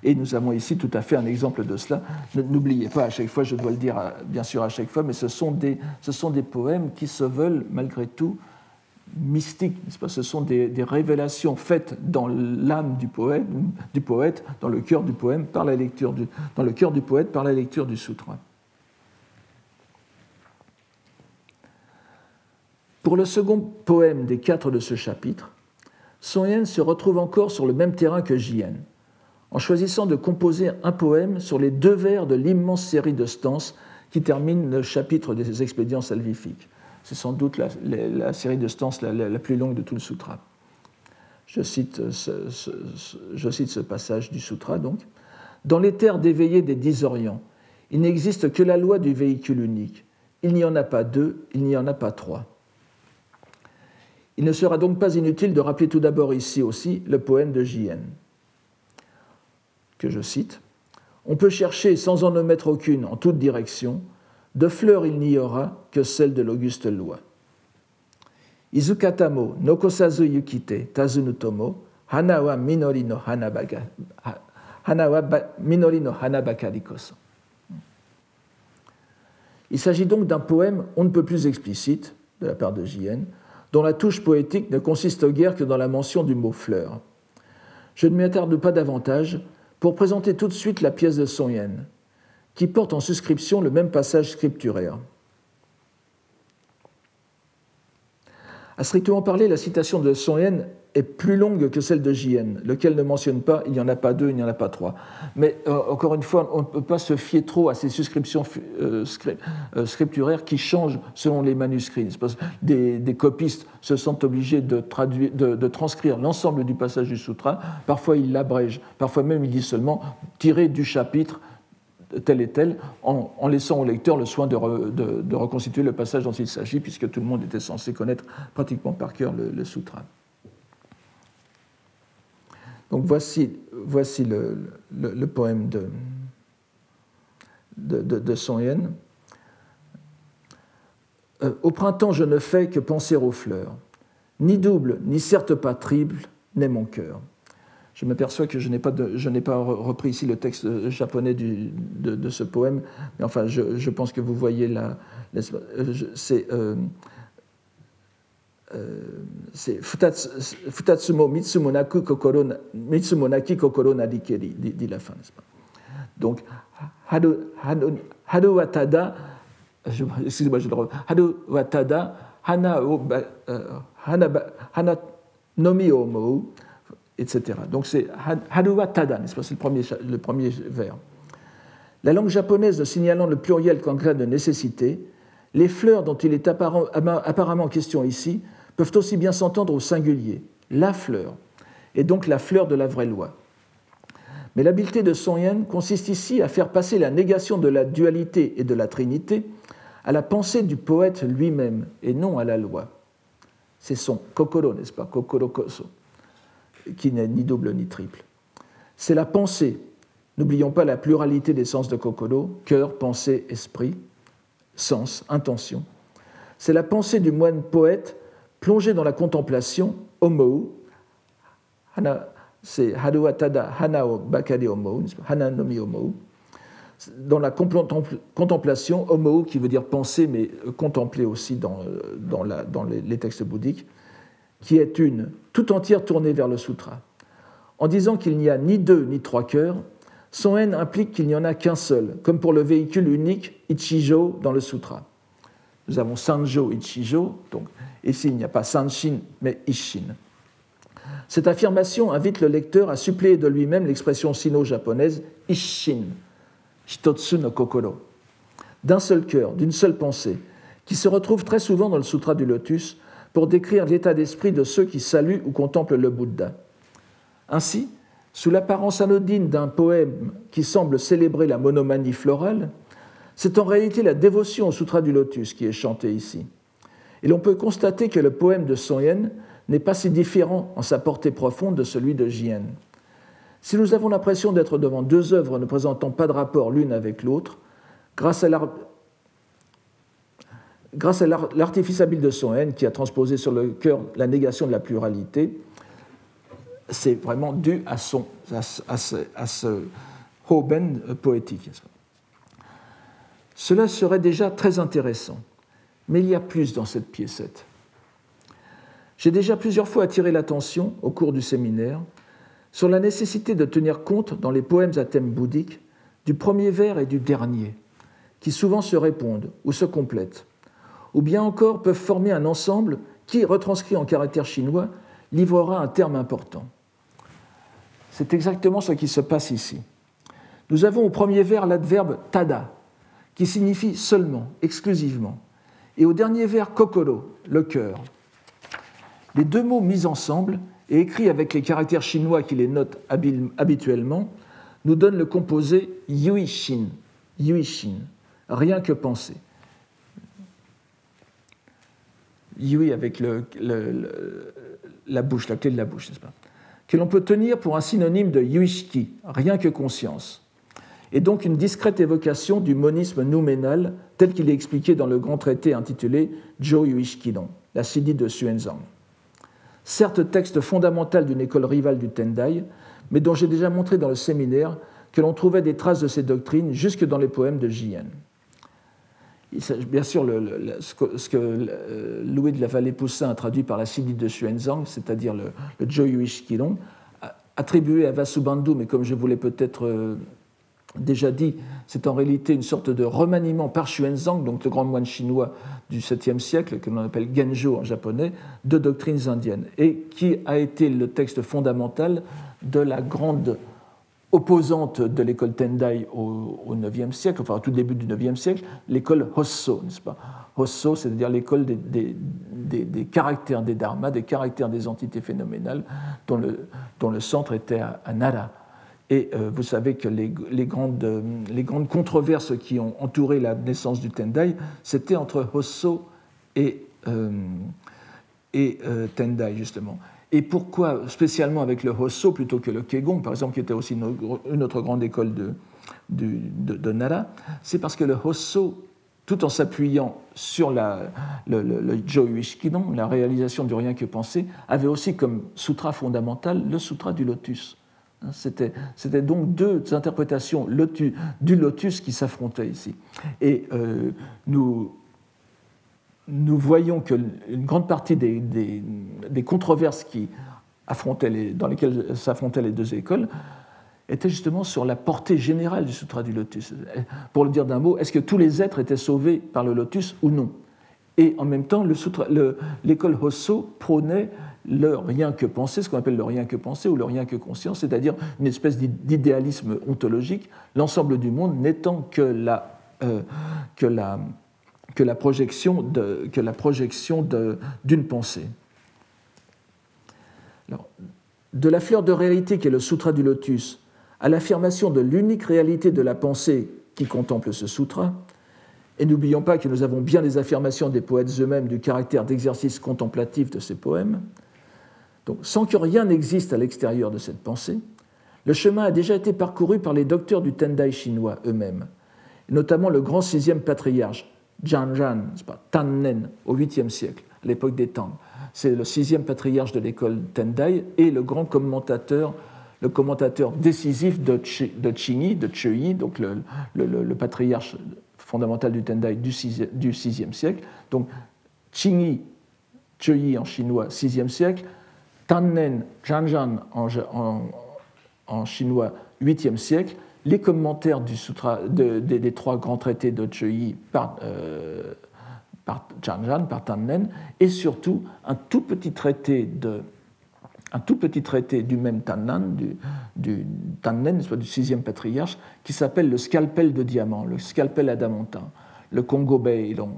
Et nous avons ici tout à fait un exemple de cela. N'oubliez pas, à chaque fois, je dois le dire bien sûr à chaque fois, mais ce sont des, ce sont des poèmes qui se veulent malgré tout mystiques, pas? Ce sont des, révélations faites dans l'âme du poète, du poète, dans le cœur du poème, par la lecture du, dans le cœur du poète par la lecture du sutra. Pour le second poème des quatre de ce chapitre, Son Yen se retrouve encore sur le même terrain que Jien, en choisissant de composer un poème sur les deux vers de l'immense série de stances qui termine le chapitre des expédients salvifiques. C'est sans doute la, série de stances la, plus longue de tout le sutra. Je cite ce, passage du sutra donc. Dans les terres d'éveillés des dix orients, il n'existe que la loi du véhicule unique. Il n'y en a pas deux, il n'y en a pas trois. Il ne sera donc pas inutile de rappeler tout d'abord ici aussi le poème de J.N., que je cite. On peut chercher sans en omettre aucune en toute direction, de fleurs il n'y aura que celle de l'auguste loi. Izukatamo nokosazu yukite tazunutomo hana wa minori no no koso. Il s'agit donc d'un poème on ne peut plus explicite, de la part de J.N., dont la touche poétique ne consiste guère que dans la mention du mot fleur. Je ne m'y attarde pas davantage pour présenter tout de suite la pièce de Son Yen, qui porte en suscription le même passage scripturaire. À strictement parler, la citation de Son Yen est plus longue que celle de JN, lequel ne mentionne pas il n'y en a pas deux, il n'y en a pas trois. Mais euh, encore une fois, on ne peut pas se fier trop à ces suscriptions euh, euh, scripturaires qui changent selon les manuscrits. Des, des, copistes se sentent obligés de, traduire, de, transcrire l'ensemble du passage du sutra. Parfois, ils l'abrègent, parfois même, ils disent seulement tirer du chapitre tel et tel, en, laissant au lecteur le soin de, reconstituer le passage dont il s'agit, puisque tout le monde était censé connaître pratiquement par cœur le sutra. Donc voici, voici le, poème de, de, Yen. Euh, au printemps, je ne fais que penser aux fleurs. Ni double, ni certes pas triple, n'est mon cœur. Je m'aperçois que je n'ai pas, repris ici le texte japonais du, de, ce poème, mais enfin, je, pense que vous voyez. C'est. Euh, euh, c'est Futatsumo Mitsumonaku kokoro, Mitsumonaki kokoro nadikeri, dit, la fin, n'est-ce pas? Donc, Haru, Haru, haru watada, excusez-moi, je le reprends, Haru watada, Hana, euh, hana, hana nomi omo, etc. Donc c'est Haru watada, n'est-ce pas? C'est le premier, le premier vers. La langue japonaise signalant le pluriel qu'en cas de nécessité, les fleurs dont il est apparemment question ici peuvent aussi bien s'entendre au singulier, la fleur, et donc la fleur de la vraie loi. Mais l'habileté de Son Yen consiste ici à faire passer la négation de la dualité et de la trinité à la pensée du poète lui-même et non à la loi. C'est son kokoro, n'est-ce pas, kokoro koso, qui n'est ni double ni triple. C'est la pensée. N'oublions pas la pluralité des sens de kokoro, cœur, pensée, esprit, sens, intention. C'est la pensée du moine poète plongé dans la contemplation, homo, c'est Haruwa Tada Hanao Bakari Omou, Hana no Omou, dans la contemplation, Omou qui veut dire penser, mais contempler aussi dans, dans, la, dans les textes bouddhiques, qui est une, tout entière tournée vers le sutra. En disant qu'il n'y a ni deux ni trois cœurs, son haine implique qu'il n'y en a qu'un seul, comme pour le véhicule unique Ichijo dans le sutra. Nous avons Sanjo Ichijo, donc ici il n'y a pas Sanshin mais Ishin. Cette affirmation invite le lecteur à suppléer de lui-même l'expression sino-japonaise Ishin, Hitotsu no Kokoro, d'un seul cœur, d'une seule pensée, qui se retrouve très souvent dans le Sutra du Lotus pour décrire l'état d'esprit de ceux qui saluent ou contemplent le Bouddha. Ainsi, sous l'apparence anodine d'un poème qui semble célébrer la monomanie florale, c'est en réalité la dévotion au Sutra du Lotus qui est chantée ici. Et l'on peut constater que le poème de Son Yen n'est pas si différent en sa portée profonde de celui de Jien. Si nous avons l'impression d'être devant deux œuvres ne présentant pas de rapport l'une avec l'autre, grâce à l'artifice habile de son qui a transposé sur le cœur la négation de la pluralité, c'est vraiment dû à, son, à, ce, Hoben poétique. Cela serait déjà très intéressant, mais il y a plus dans cette piécette. J'ai déjà plusieurs fois attiré l'attention, au cours du séminaire, sur la nécessité de tenir compte dans les poèmes à thème bouddhique du premier vers et du dernier, qui souvent se répondent ou se complètent ou bien encore peuvent former un ensemble qui, retranscrit en caractère chinois, livrera un terme important. C'est exactement ce qui se passe ici. Nous avons au premier vers l'adverbe tada, qui signifie seulement, exclusivement, et au dernier vers kokoro, le cœur. Les deux mots mis ensemble et écrits avec les caractères chinois qui les notent habituellement nous donnent le composé yuishin, yuishin, rien que penser. Yui avec la bouche, la clé de la bouche, n'est-ce pas? Que l'on peut tenir pour un synonyme de yuishki, rien que conscience, et donc une discrète évocation du monisme nouménal tel qu'il est expliqué dans le grand traité intitulé Jo Yuishkidon, la Sidi de Xuanzang. Certes, texte fondamental d'une école rivale du Tendai, mais dont j'ai déjà montré dans le séminaire que l'on trouvait des traces de ces doctrines jusque dans les poèmes de Jien bien sûr, ce que, euh, Louis de la Vallée-Poussin a traduit par la Sidi de Xuanzang, c'est-à-dire le, le Joyuish Kilong, attribué à Vasubandhu, mais comme je vous l'ai peut-être euh, déjà dit, c'est en réalité une sorte de remaniement par Xuanzang, donc le grand moine chinois du 7e siècle, que l'on appelle Genjo en japonais, de doctrines indiennes, et qui a été le texte fondamental de la grande opposante de l'école Tendai au, IXe siècle, enfin au tout début du IXe siècle, l'école Hosso, n'est-ce pas? Hosso, c'est-à-dire l'école des, caractères des dharmas, des caractères des entités phénoménales, dont le, dont le centre était à, Nara. Et euh, vous savez que les, grandes, les grandes controverses qui ont entouré la naissance du Tendai, c'était entre Hosso et, euh, et euh, Tendai, justement. Et pourquoi spécialement avec le Hosso plutôt que le Kegon, par exemple, qui était aussi une autre grande école de, de, Nara C'est parce que le Hosso, tout en s'appuyant sur la, le, le, le la réalisation du rien que penser, avait aussi comme sutra fondamental le sutra du lotus. Hein, c'était donc deux interprétations du lotus qui s'affrontaient ici. Et euh, nous, nous voyons qu'une grande partie des, controverses qui affrontaient dans lesquelles s'affrontaient les deux écoles étaient justement sur la portée générale du Sutra du Lotus. Pour le dire d'un mot, est-ce que tous les êtres étaient sauvés par le Lotus ou non? Et en même temps, l'école Hosso prônait le rien que penser, ce qu'on appelle le rien que penser ou le rien que conscience, c'est-à-dire une espèce d'idéalisme ontologique, l'ensemble du monde n'étant que la, euh, que la que la projection d'une pensée. de la fleur de réalité qui est le sutra du lotus à l'affirmation de l'unique réalité de la pensée qui contemple ce sutra, et n'oublions pas que nous avons bien les affirmations des poètes eux-mêmes du caractère d'exercice contemplatif de ces poèmes, sans que rien n'existe à l'extérieur de cette pensée, le chemin a déjà été parcouru par les docteurs du Tendai chinois eux-mêmes, notamment le grand sixième patriarche, Jianzhan, Tannen, au 8e siècle, à l'époque des Tang. C'est le sixième patriarche de l'école Tendai et le grand commentateur, le commentateur décisif de, de Chingi, de donc le, patriarche fondamental du Tendai du, du sixième siècle. Donc Qingyi, Chöyi en chinois, sixième siècle, Tannen, Zhanzhan en, en, chinois, 8e siècle, les commentaires des trois grands traités de Chöyi par, euh, par par Tannen, et surtout un tout petit traité du même Tannan, du, du Tannen, soit du sixième patriarche, qui s'appelle le scalpel de diamant, le scalpel adamantin, le Congo Beilong,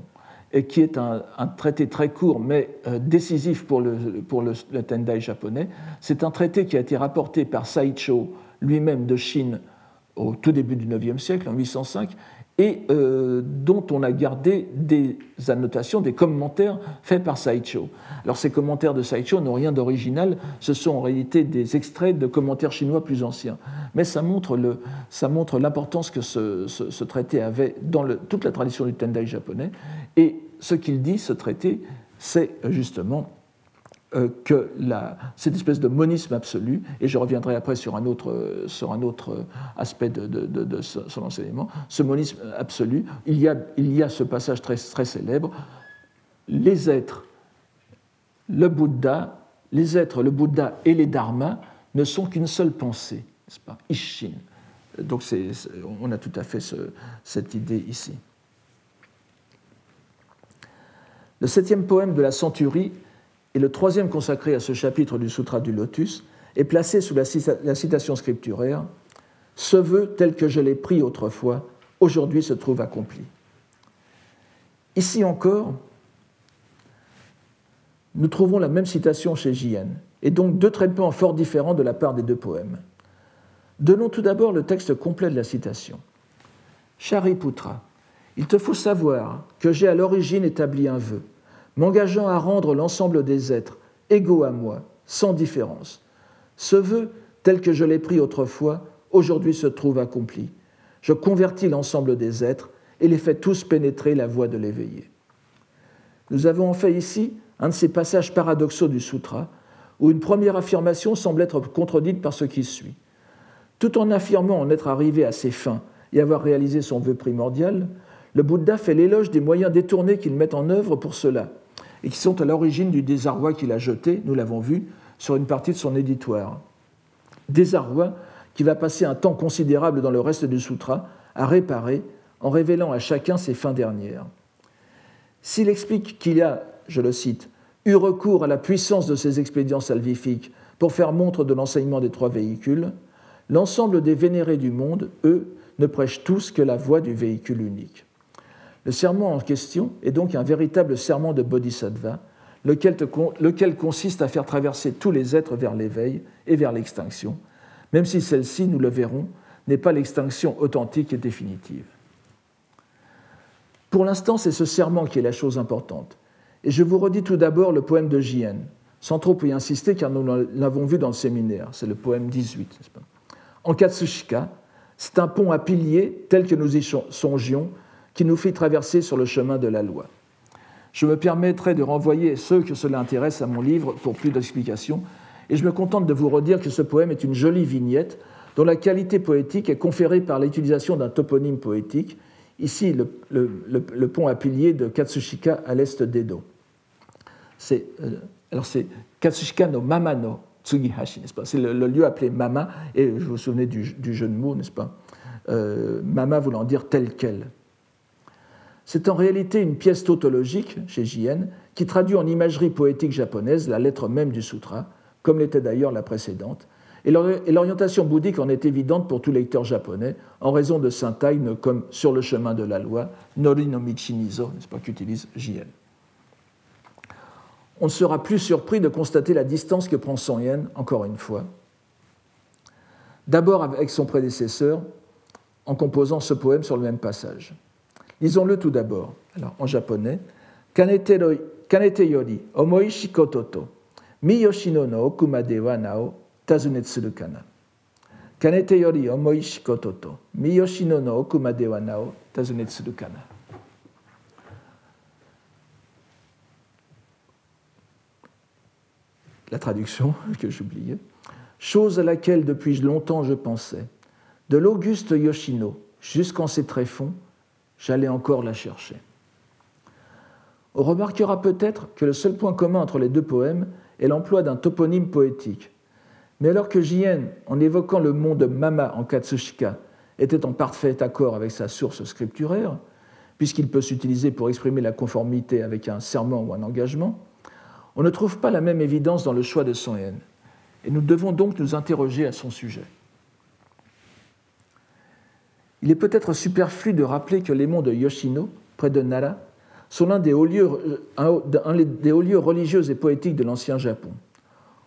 et qui est un, traité très court mais euh, décisif pour, le, pour le, le Tendai japonais. C'est un traité qui a été rapporté par Saicho lui-même de Chine au tout début du IXe siècle, en 805, et euh, dont on a gardé des annotations, des commentaires faits par Saicho. Alors ces commentaires de Saicho n'ont rien d'original, ce sont en réalité des extraits de commentaires chinois plus anciens. Mais ça montre, l'importance que ce, traité avait dans toute la tradition du Tendai japonais. Et ce qu'il dit, ce traité, c'est justement euh, que cette espèce de monisme absolu, et je reviendrai après sur un autre, sur un autre aspect de, son enseignement, ce monisme absolu, il y a, il y a ce passage très, très célèbre, les êtres, le Bouddha, les êtres, le Bouddha et les dharmas ne sont qu'une seule pensée, n'est-ce pas? Ishin. Donc on a tout à fait cette idée ici. Le septième poème de la Centurie et le troisième consacré à ce chapitre du Sutra du Lotus est placé sous la citation scripturaire Ce vœu tel que je l'ai pris autrefois, aujourd'hui se trouve accompli. Ici encore, nous trouvons la même citation chez J.N., et donc deux traitements fort différents de la part des deux poèmes. Donnons tout d'abord le texte complet de la citation. Shariputra, il te faut savoir que j'ai à l'origine établi un vœu m'engageant à rendre l'ensemble des êtres égaux à moi, sans différence. Ce vœu, tel que je l'ai pris autrefois, aujourd'hui se trouve accompli. Je convertis l'ensemble des êtres et les fais tous pénétrer la voie de l'éveillé. Nous avons en fait ici un de ces passages paradoxaux du sutra, où une première affirmation semble être contredite par ce qui suit. Tout en affirmant en être arrivé à ses fins et avoir réalisé son vœu primordial, le Bouddha fait l'éloge des moyens détournés qu'il met en œuvre pour cela, et qui sont à l'origine du désarroi qu'il a jeté, nous l'avons vu, sur une partie de son éditoire. Désarroi qui va passer un temps considérable dans le reste du sutra à réparer en révélant à chacun ses fins dernières. S'il explique qu'il a, je le cite, eu recours à la puissance de ses expédients salvifiques pour faire montre de l'enseignement des trois véhicules, l'ensemble des vénérés du monde, eux, ne prêchent tous que la voie du véhicule unique. Le serment en question est donc un véritable serment de bodhisattva, lequel, consiste à faire traverser tous les êtres vers l'éveil et vers l'extinction, même si celle-ci, nous le verrons, n'est pas l'extinction authentique et définitive. Pour l'instant, c'est ce serment qui est la chose importante. Et je vous redis tout d'abord le poème de Jien, sans trop y insister car nous l'avons vu dans le séminaire, c'est le poème 18. Pas? En Katsushika, c'est un pont à piliers tel que nous y songions qui nous fit traverser sur le chemin de la loi. Je me permettrai de renvoyer ceux que cela intéresse à mon livre pour plus d'explications, et je me contente de vous redire que ce poème est une jolie vignette dont la qualité poétique est conférée par l'utilisation d'un toponyme poétique, ici le, pont à piliers de Katsushika à l'est d'Edo. C'est, euh, alors c'est Katsushika no Mamano Tsugihashi, n'est-ce pas? C'est le, lieu appelé Mama, et je vous souvenez du, jeu de mots, n'est-ce pas? Euh, Mama voulant dire tel quel. C'est en réalité une pièce tautologique, chez Jien, qui traduit en imagerie poétique japonaise la lettre même du sutra, comme l'était d'ailleurs la précédente, et l'orientation bouddhique en est évidente pour tout lecteur japonais, en raison de syntagmes comme Sur le chemin de la loi, Nori no Michinizo, n'est-ce pas, qu'utilise Jien. On ne sera plus surpris de constater la distance que prend Son Yen, encore une fois, d'abord avec son prédécesseur, en composant ce poème sur le même passage. Lisons-le tout d'abord. Alors, en japonais. Kanete yori omoi shikoto to miyoshino no okumade wa nao tazunetsuru kana. Kanete yori omoi shikoto to miyoshino no okumade wa nao tazunetsuru kana. la traduction que j'oubliais, chose à laquelle depuis longtemps je pensais. De l'auguste Yoshino jusqu'en ses tréfonds, j'allais encore la chercher. On remarquera peut-être que le seul point commun entre les deux poèmes est l'emploi d'un toponyme poétique. Mais alors que Jien, en évoquant le monde Mama en Katsushika, était en parfait accord avec sa source scripturaire, puisqu'il peut s'utiliser pour exprimer la conformité avec un serment ou un engagement, on ne trouve pas la même évidence dans le choix de son haine. Et nous devons donc nous interroger à son sujet. Il est peut-être superflu de rappeler que les monts de Yoshino, près de Nara, sont l'un des hauts lieux, lieux religieux et poétiques de l'ancien Japon.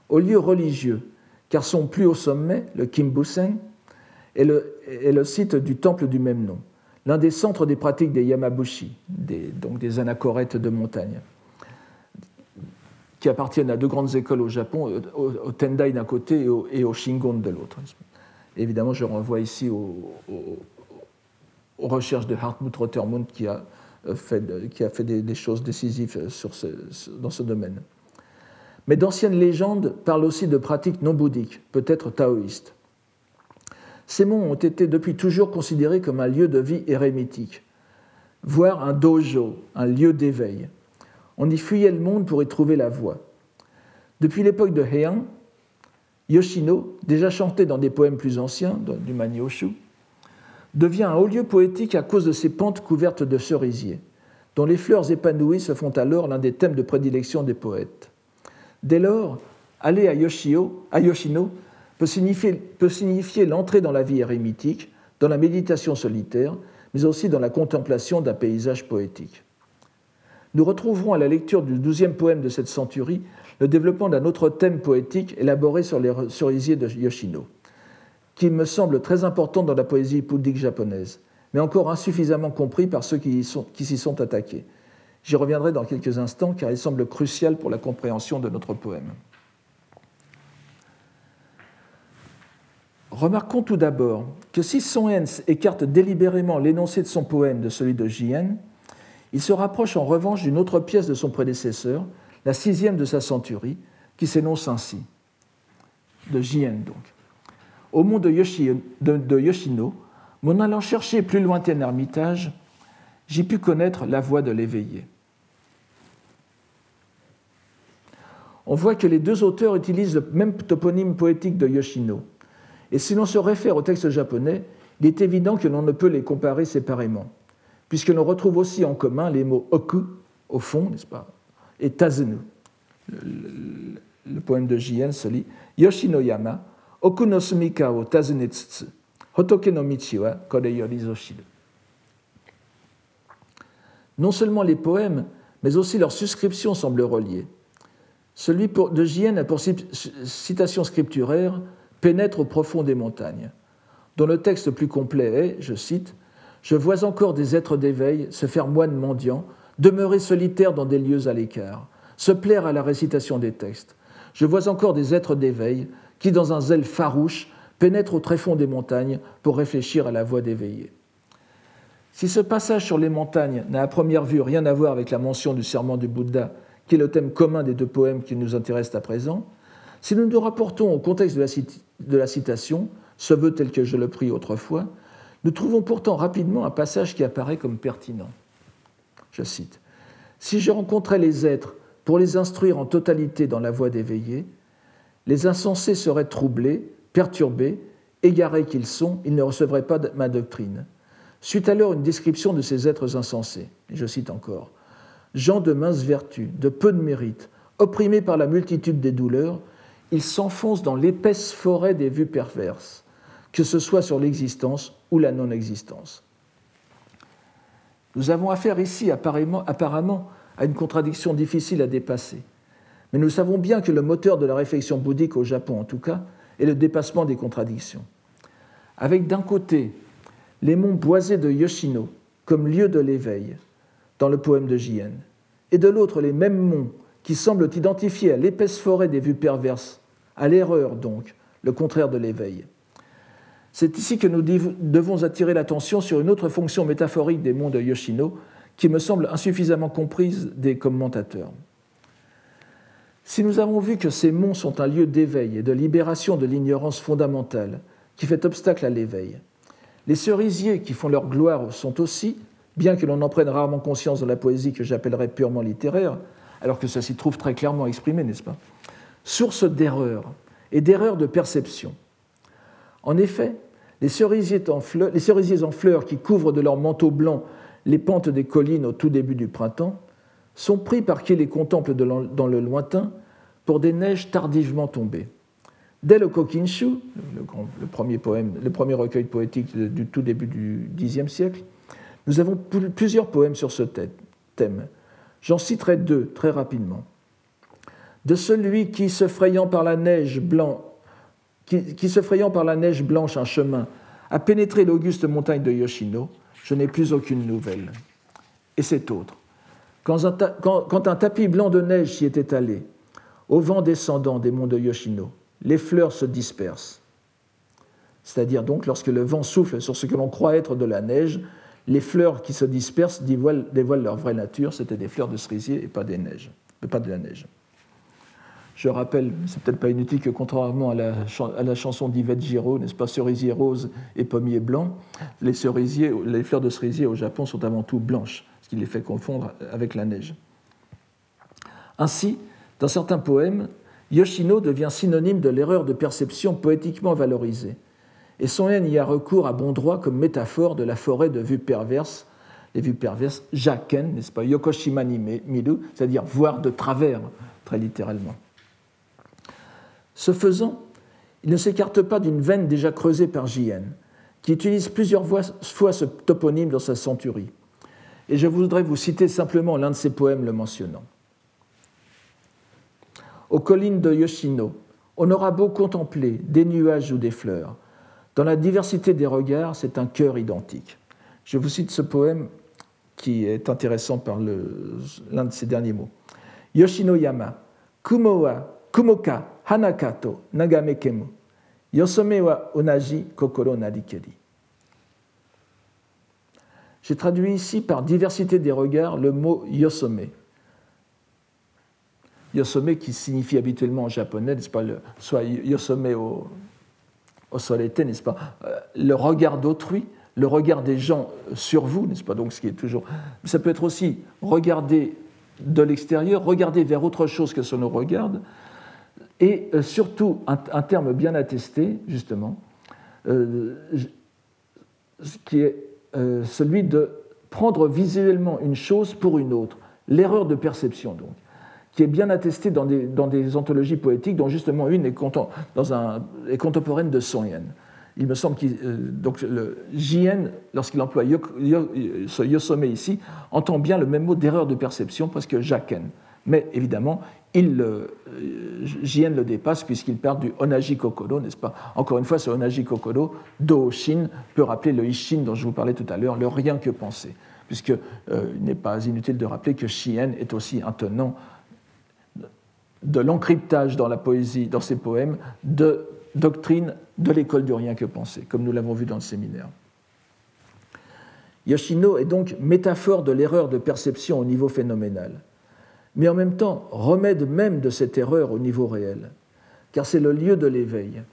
Hauts lieux religieux, car son plus haut sommet, le Kimbusen, est le, site du temple du même nom, l'un des centres des pratiques des Yamabushi, donc des anachorètes de montagne, qui appartiennent à deux grandes écoles au Japon, au, Tendai d'un côté et au, Shingon de l'autre. Évidemment, je renvoie ici aux, recherches de Hartmut Rotermund qui a fait, qui a fait des, choses décisives sur dans ce domaine. Mais d'anciennes légendes parlent aussi de pratiques non bouddhiques, peut-être taoïstes. Ces monts ont été depuis toujours considérés comme un lieu de vie érémitique, voire un dojo, un lieu d'éveil. On y fuyait le monde pour y trouver la voie. Depuis l'époque de Heian, Yoshino, déjà chanté dans des poèmes plus anciens, du Manyoshu, devient un haut lieu poétique à cause de ses pentes couvertes de cerisiers, dont les fleurs épanouies se font alors l'un des thèmes de prédilection des poètes. Dès lors, aller à, Yoshio, à Yoshino peut signifier, l'entrée dans la vie érémitique, dans la méditation solitaire, mais aussi dans la contemplation d'un paysage poétique. Nous retrouverons à la lecture du douzième poème de cette centurie le développement d'un autre thème poétique élaboré sur les cerisiers de Yoshino qui me semble très important dans la poésie bouddhique japonaise, mais encore insuffisamment compris par ceux qui s'y sont, attaqués. J'y reviendrai dans quelques instants car il semble crucial pour la compréhension de notre poème. Remarquons tout d'abord que si Son Hens écarte délibérément l'énoncé de son poème de celui de Jien, il se rapproche en revanche d'une autre pièce de son prédécesseur, la sixième de sa centurie, qui s'énonce ainsi, de Jien donc. Au mont de, Yoshino, m'en allant chercher plus lointain ermitage, j'ai pu connaître la voix de l'éveillé. On voit que les deux auteurs utilisent le même toponyme poétique de Yoshino. Et si l'on se réfère au texte japonais, il est évident que l'on ne peut les comparer séparément, puisque l'on retrouve aussi en commun les mots oku, au fond, n'est-ce pas, et tazenu. Le, poème de Jien se lit Yoshinoyama, non seulement les poèmes, mais aussi leurs suscriptions semblent reliées. Celui de Jien a pour citation scripturaire pénètre au profond des montagnes, dont le texte plus complet est, je cite, Je vois encore des êtres d'éveil se faire moines mendiants, demeurer solitaires dans des lieux à l'écart, se plaire à la récitation des textes. Je vois encore des êtres d'éveil qui, dans un zèle farouche, pénètre au tréfonds des montagnes pour réfléchir à la voie d'éveillé. Si ce passage sur les montagnes n'a à première vue rien à voir avec la mention du serment du Bouddha, qui est le thème commun des deux poèmes qui nous intéressent à présent, si nous nous rapportons au contexte de la, citation, ce vœu tel que je le pris autrefois, nous trouvons pourtant rapidement un passage qui apparaît comme pertinent. Je cite Si je rencontrais les êtres pour les instruire en totalité dans la voie d'éveillé, les insensés seraient troublés, perturbés, égarés qu'ils sont, ils ne recevraient pas ma doctrine. Suite alors une description de ces êtres insensés. je cite encore Gens de mince vertu, de peu de mérite, opprimés par la multitude des douleurs, ils s'enfoncent dans l'épaisse forêt des vues perverses, que ce soit sur l'existence ou la non-existence. Nous avons affaire ici apparemment, apparemment à une contradiction difficile à dépasser. Mais nous savons bien que le moteur de la réflexion bouddhique, au Japon en tout cas, est le dépassement des contradictions. Avec d'un côté les monts boisés de Yoshino comme lieu de l'éveil dans le poème de Jien, et de l'autre les mêmes monts qui semblent identifier à l'épaisse forêt des vues perverses, à l'erreur donc, le contraire de l'éveil. C'est ici que nous devons attirer l'attention sur une autre fonction métaphorique des monts de Yoshino qui me semble insuffisamment comprise des commentateurs. Si nous avons vu que ces monts sont un lieu d'éveil et de libération de l'ignorance fondamentale qui fait obstacle à l'éveil, les cerisiers qui font leur gloire sont aussi, bien que l'on en prenne rarement conscience dans la poésie que j'appellerais purement littéraire, alors que ça s'y trouve très clairement exprimé, n'est-ce pas Source d'erreur et d'erreur de perception. En effet, les cerisiers, en fleurs, les cerisiers en fleurs qui couvrent de leur manteau blanc les pentes des collines au tout début du printemps sont pris par qui les contemple dans le lointain pour des neiges tardivement tombées. Dès le Kokinshu, le, premier, poème, le premier recueil poétique du tout début du Xe siècle, nous avons plusieurs poèmes sur ce thème. J'en citerai deux très rapidement. De celui qui, se frayant par la neige qui, se frayant par la neige blanche un chemin, a pénétré l'auguste montagne de Yoshino, je n'ai plus aucune nouvelle. Et cet autre. Quand un, tapis blanc de neige s'y est étalé, au vent descendant des monts de Yoshino, les fleurs se dispersent. C'est-à-dire donc lorsque le vent souffle sur ce que l'on croit être de la neige, les fleurs qui se dispersent dévoilent, leur vraie nature, c'était des fleurs de cerisier et pas des neiges, pas de la neige. Je rappelle, c'est peut-être pas inutile que contrairement à la, chanson d'Yvette Giraud, n'est-ce pas, cerisier rose et pommier blanc, les fleurs de cerisier au Japon sont avant tout blanches, ce qui les fait confondre avec la neige. Ainsi, dans certains poèmes, Yoshino devient synonyme de l'erreur de perception poétiquement valorisée, et son haine y a recours à bon droit comme métaphore de la forêt de vues perverses, les vues perverses, jaken, n'est-ce pas, Yokoshima Miru, c'est-à-dire voir de travers, très littéralement. Ce faisant, il ne s'écarte pas d'une veine déjà creusée par J.N., qui utilise plusieurs fois ce toponyme dans sa centurie. Et je voudrais vous citer simplement l'un de ses poèmes le mentionnant. Aux collines de Yoshino, on aura beau contempler des nuages ou des fleurs. Dans la diversité des regards, c'est un cœur identique. Je vous cite ce poème qui est intéressant par l'un de ses derniers mots. Yoshino Yama, Kumoa, Kumoka, Hanakato, Nagamekemu, Yosome wa onaji kokoro narikeri. J'ai traduit ici par diversité des regards le mot yosome, yosome qui signifie habituellement en japonais, n'est-ce pas, le, soit yosome au, au solete, n'est-ce pas, euh, le regard d'autrui, le regard des gens sur vous, n'est-ce pas, donc ce qui est toujours. Ça peut être aussi regarder de l'extérieur, regarder vers autre chose que ce nous regarde, et euh, surtout un, terme bien attesté, justement, euh, qui est celui de prendre visuellement une chose pour une autre, l'erreur de perception donc qui est bien attesté dans des, dans des anthologies poétiques, dont justement une est, contemporaine de Son Yen. Il me semble que euh, le Jien, lorsqu'il emploie ce Yosome ici, entend bien le même mot d'erreur de perception, parce que Jaken. Mais évidemment, il, euh, le dépasse puisqu'il part du Onaji Kokoro, n'est-ce pas? Encore une fois, ce Onaji Kokoro, Do-Shin, peut rappeler le Ishin dont je vous parlais tout à l'heure, le rien que penser, puisqu'il euh, n'est pas inutile de rappeler que Shien est aussi un tenant de l'encryptage dans la poésie, dans ses poèmes, de doctrine de l'école du rien que penser, comme nous l'avons vu dans le séminaire. Yoshino est donc métaphore de l'erreur de perception au niveau phénoménal, mais en même temps remède même de cette erreur au niveau réel, car c'est le lieu de l'éveil.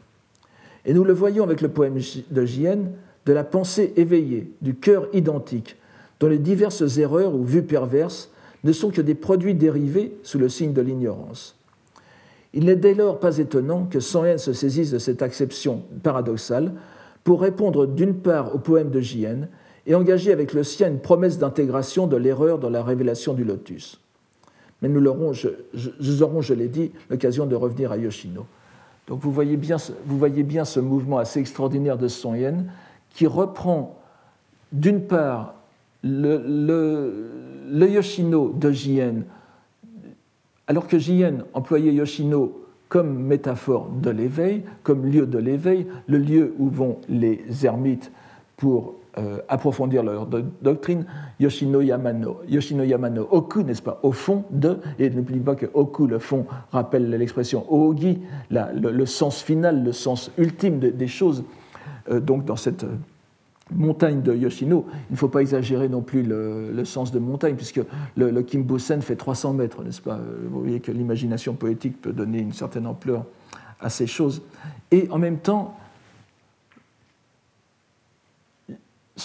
Et nous le voyons avec le poème de J.N., de la pensée éveillée, du cœur identique, dont les diverses erreurs ou vues perverses ne sont que des produits dérivés sous le signe de l'ignorance. Il n'est dès lors pas étonnant que Son se saisisse de cette acception paradoxale pour répondre d'une part au poème de J.N. et engager avec le sien une promesse d'intégration de l'erreur dans la révélation du lotus. Mais nous aurons, je, l'ai dit, l'occasion de revenir à Yoshino. Donc vous voyez bien, vous ce mouvement assez extraordinaire de Son Yen qui reprend d'une part le, le, Yoshino de J.N alors que Jien employait Yoshino comme métaphore de l'éveil, comme lieu de l'éveil, le lieu où vont les ermites pour euh, approfondir leur doctrine, Yoshino Yamano, Yoshino Yamano, Oku, n'est-ce pas, au fond de, et n'oubliez pas que Oku, le fond, rappelle l'expression Ogi, le, sens final, le sens ultime des choses, euh, donc dans cette, montagne de Yoshino, il ne faut pas exagérer non plus le, sens de montagne, puisque le, le, Kimbusen fait 300 mètres, n'est-ce pas Vous voyez que l'imagination poétique peut donner une certaine ampleur à ces choses. Et en même temps,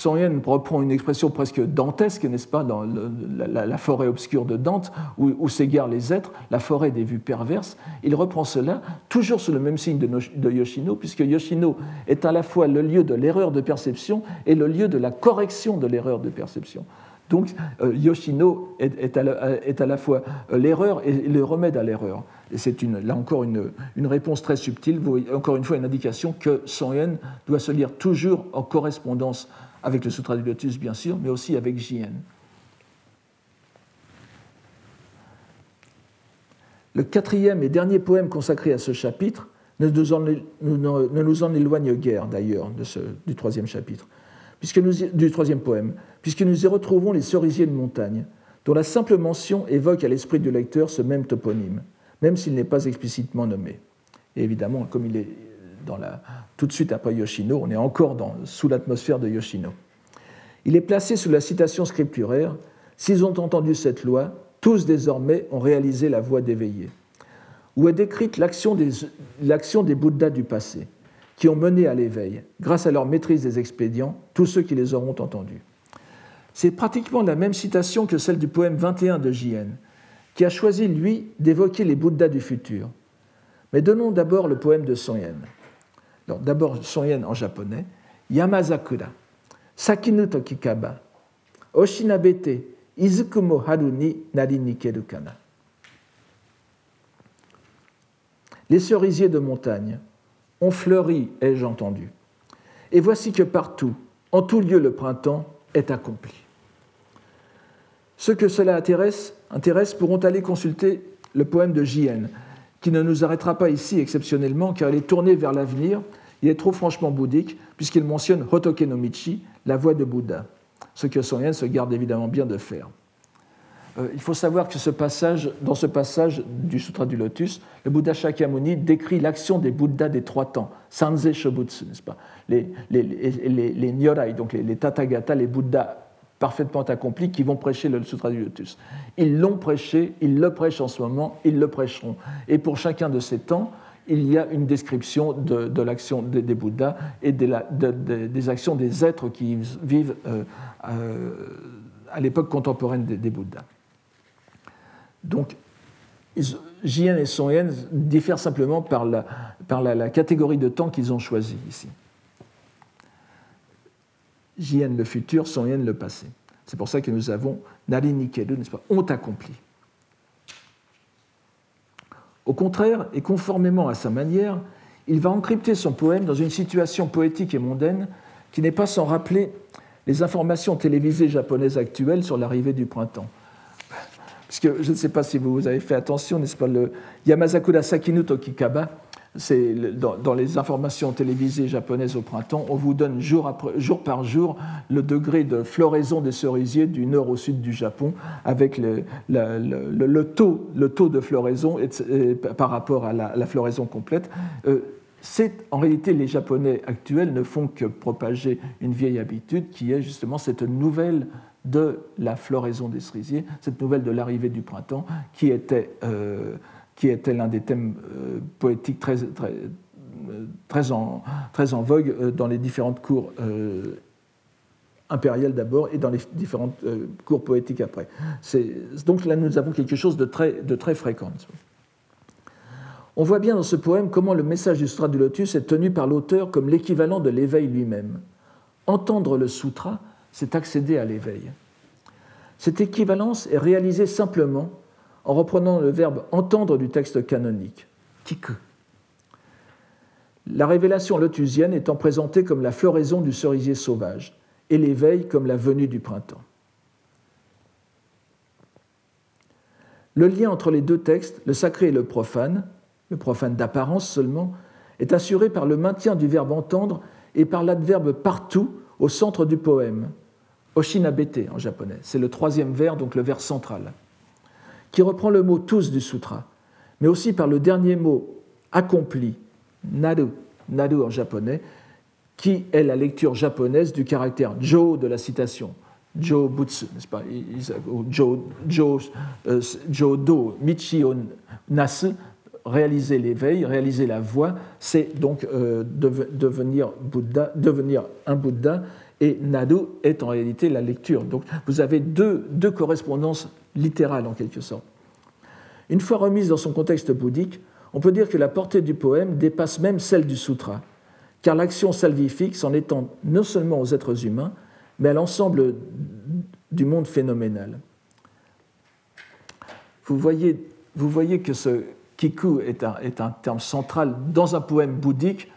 Yen reprend une expression presque dantesque, n'est-ce pas, dans la, forêt obscure de Dante, où, s'égarent les êtres, la forêt des vues perverses. Il reprend cela, toujours sous le même signe de, Yoshino, puisque Yoshino est à la fois le lieu de l'erreur de perception et le lieu de la correction de l'erreur de perception. Donc euh, Yoshino est, à la, fois euh, l'erreur et le remède à l'erreur. Et c'est là encore une, réponse très subtile, encore une fois une indication que Yen doit se lire toujours en correspondance avec le Sutra du Lotus bien sûr, mais aussi avec Jien. Le quatrième et dernier poème consacré à ce chapitre ne nous en, éloigne guère d'ailleurs du troisième chapitre, puisque nous, du troisième poème, puisque nous y retrouvons les cerisiers de montagne, dont la simple mention évoque à l'esprit du lecteur ce même toponyme, même s'il n'est pas explicitement nommé. Et évidemment, comme il est tout de suite après Yoshino, on est encore sous l'atmosphère de Yoshino. Il est placé sous la citation scripturaire S'ils ont entendu cette loi, tous désormais ont réalisé la voie d'éveiller, où est décrite l'action des, Bouddhas du passé, qui ont mené à l'éveil, grâce à leur maîtrise des expédients, tous ceux qui les auront entendus. C'est pratiquement la même citation que celle du poème 21 de Jien, qui a choisi, lui, d'évoquer les Bouddhas du futur. Mais donnons d'abord le poème de Son Yen. D'abord Son Yen en japonais, Yamazakura. Sakinu tokikaba. Oshinabete, izuku haru kana. Les cerisiers de montagne ont fleuri, ai-je entendu. Et voici que partout, en tout lieu, le printemps est accompli. Ceux que cela intéresse, pourront aller consulter le poème de Jien, qui ne nous arrêtera pas ici exceptionnellement, car il est tourné vers l'avenir, il est trop franchement bouddhique, puisqu'il mentionne Hotoke no Michi, la voie de Bouddha, ce que Son Yen se garde évidemment bien de faire. Euh, il faut savoir que dans ce passage du Sutra du Lotus, le Bouddha Shakyamuni décrit l'action des Bouddhas des trois temps, Sanze Shobutsu, n'est-ce pas? Les, les, les, les, Nyorai, donc les, Tathagata, les Bouddhas parfaitement accomplis qui vont prêcher le Sutra du Lotus. Ils l'ont prêché, ils le prêchent en ce moment, ils le prêcheront. Et pour chacun de ces temps, il y a une description de, l'action des, Bouddhas et des actions des êtres qui vivent euh, euh, à l'époque contemporaine des, Bouddhas. Donc, Jien et Son diffèrent simplement par la, par la, catégorie de temps qu'ils ont choisi ici. Jien le futur, Son Yen le passé. C'est pour ça que nous avons Nari Nikeru, n'est-ce pas, ont accompli. Au contraire, et conformément à sa manière, il va encrypter son poème dans une situation poétique et mondaine qui n'est pas sans rappeler les informations télévisées japonaises actuelles sur l'arrivée du printemps. Puisque je ne sais pas si vous avez fait attention, n'est-ce pas, le Yamazakura Sakinu Tokikaba, c'est dans, les informations télévisées japonaises au printemps, on vous donne jour, par jour le degré de floraison des cerisiers du nord au sud du Japon, avec le, taux, de floraison par rapport à la, floraison complète. Euh, en réalité, les Japonais actuels ne font que propager une vieille habitude qui est justement cette nouvelle de la floraison des cerisiers, cette nouvelle de l'arrivée du printemps qui était euh, qui était l'un des thèmes euh, poétiques très, très, en, très en vogue euh, dans les différentes cours euh, impériales d'abord et dans les différentes cours poétiques après. Donc là, nous avons quelque chose de très, de très fréquent. On voit bien dans ce poème comment le message du Sutra du Lotus est tenu par l'auteur comme l'équivalent de l'éveil lui-même. Entendre le sutra, c'est accéder à l'éveil. Cette équivalence est réalisée simplement en reprenant le verbe entendre du texte canonique, kiku. La révélation lotusienne étant présentée comme la floraison du cerisier sauvage et l'éveil comme la venue du printemps. Le lien entre les deux textes, le sacré et le profane, le profane d'apparence seulement, est assuré par le maintien du verbe entendre et par l'adverbe partout au centre du poème, oshinabete en japonais. C'est le troisième vers, donc le vers central qui reprend le mot tous du sutra, mais aussi par le dernier mot accompli, naru, naru en japonais, qui est la lecture japonaise du caractère Jo de la citation. Jo Butsu, n'est-ce pas? Jo, jo, euh, jo Do, Michio Nasu, réaliser l'éveil, réaliser la voie, c'est donc euh, devenir, Bouddha, devenir un Bouddha, et Nadu est en réalité la lecture. Donc vous avez deux, deux correspondances littérales en quelque sorte. Une fois remise dans son contexte bouddhique, on peut dire que la portée du poème dépasse même celle du sutra, car l'action salvifique s'en étend non seulement aux êtres humains, mais à l'ensemble du monde phénoménal. Vous voyez, vous voyez que ce kiku est un, est un, terme central dans un poème bouddhique.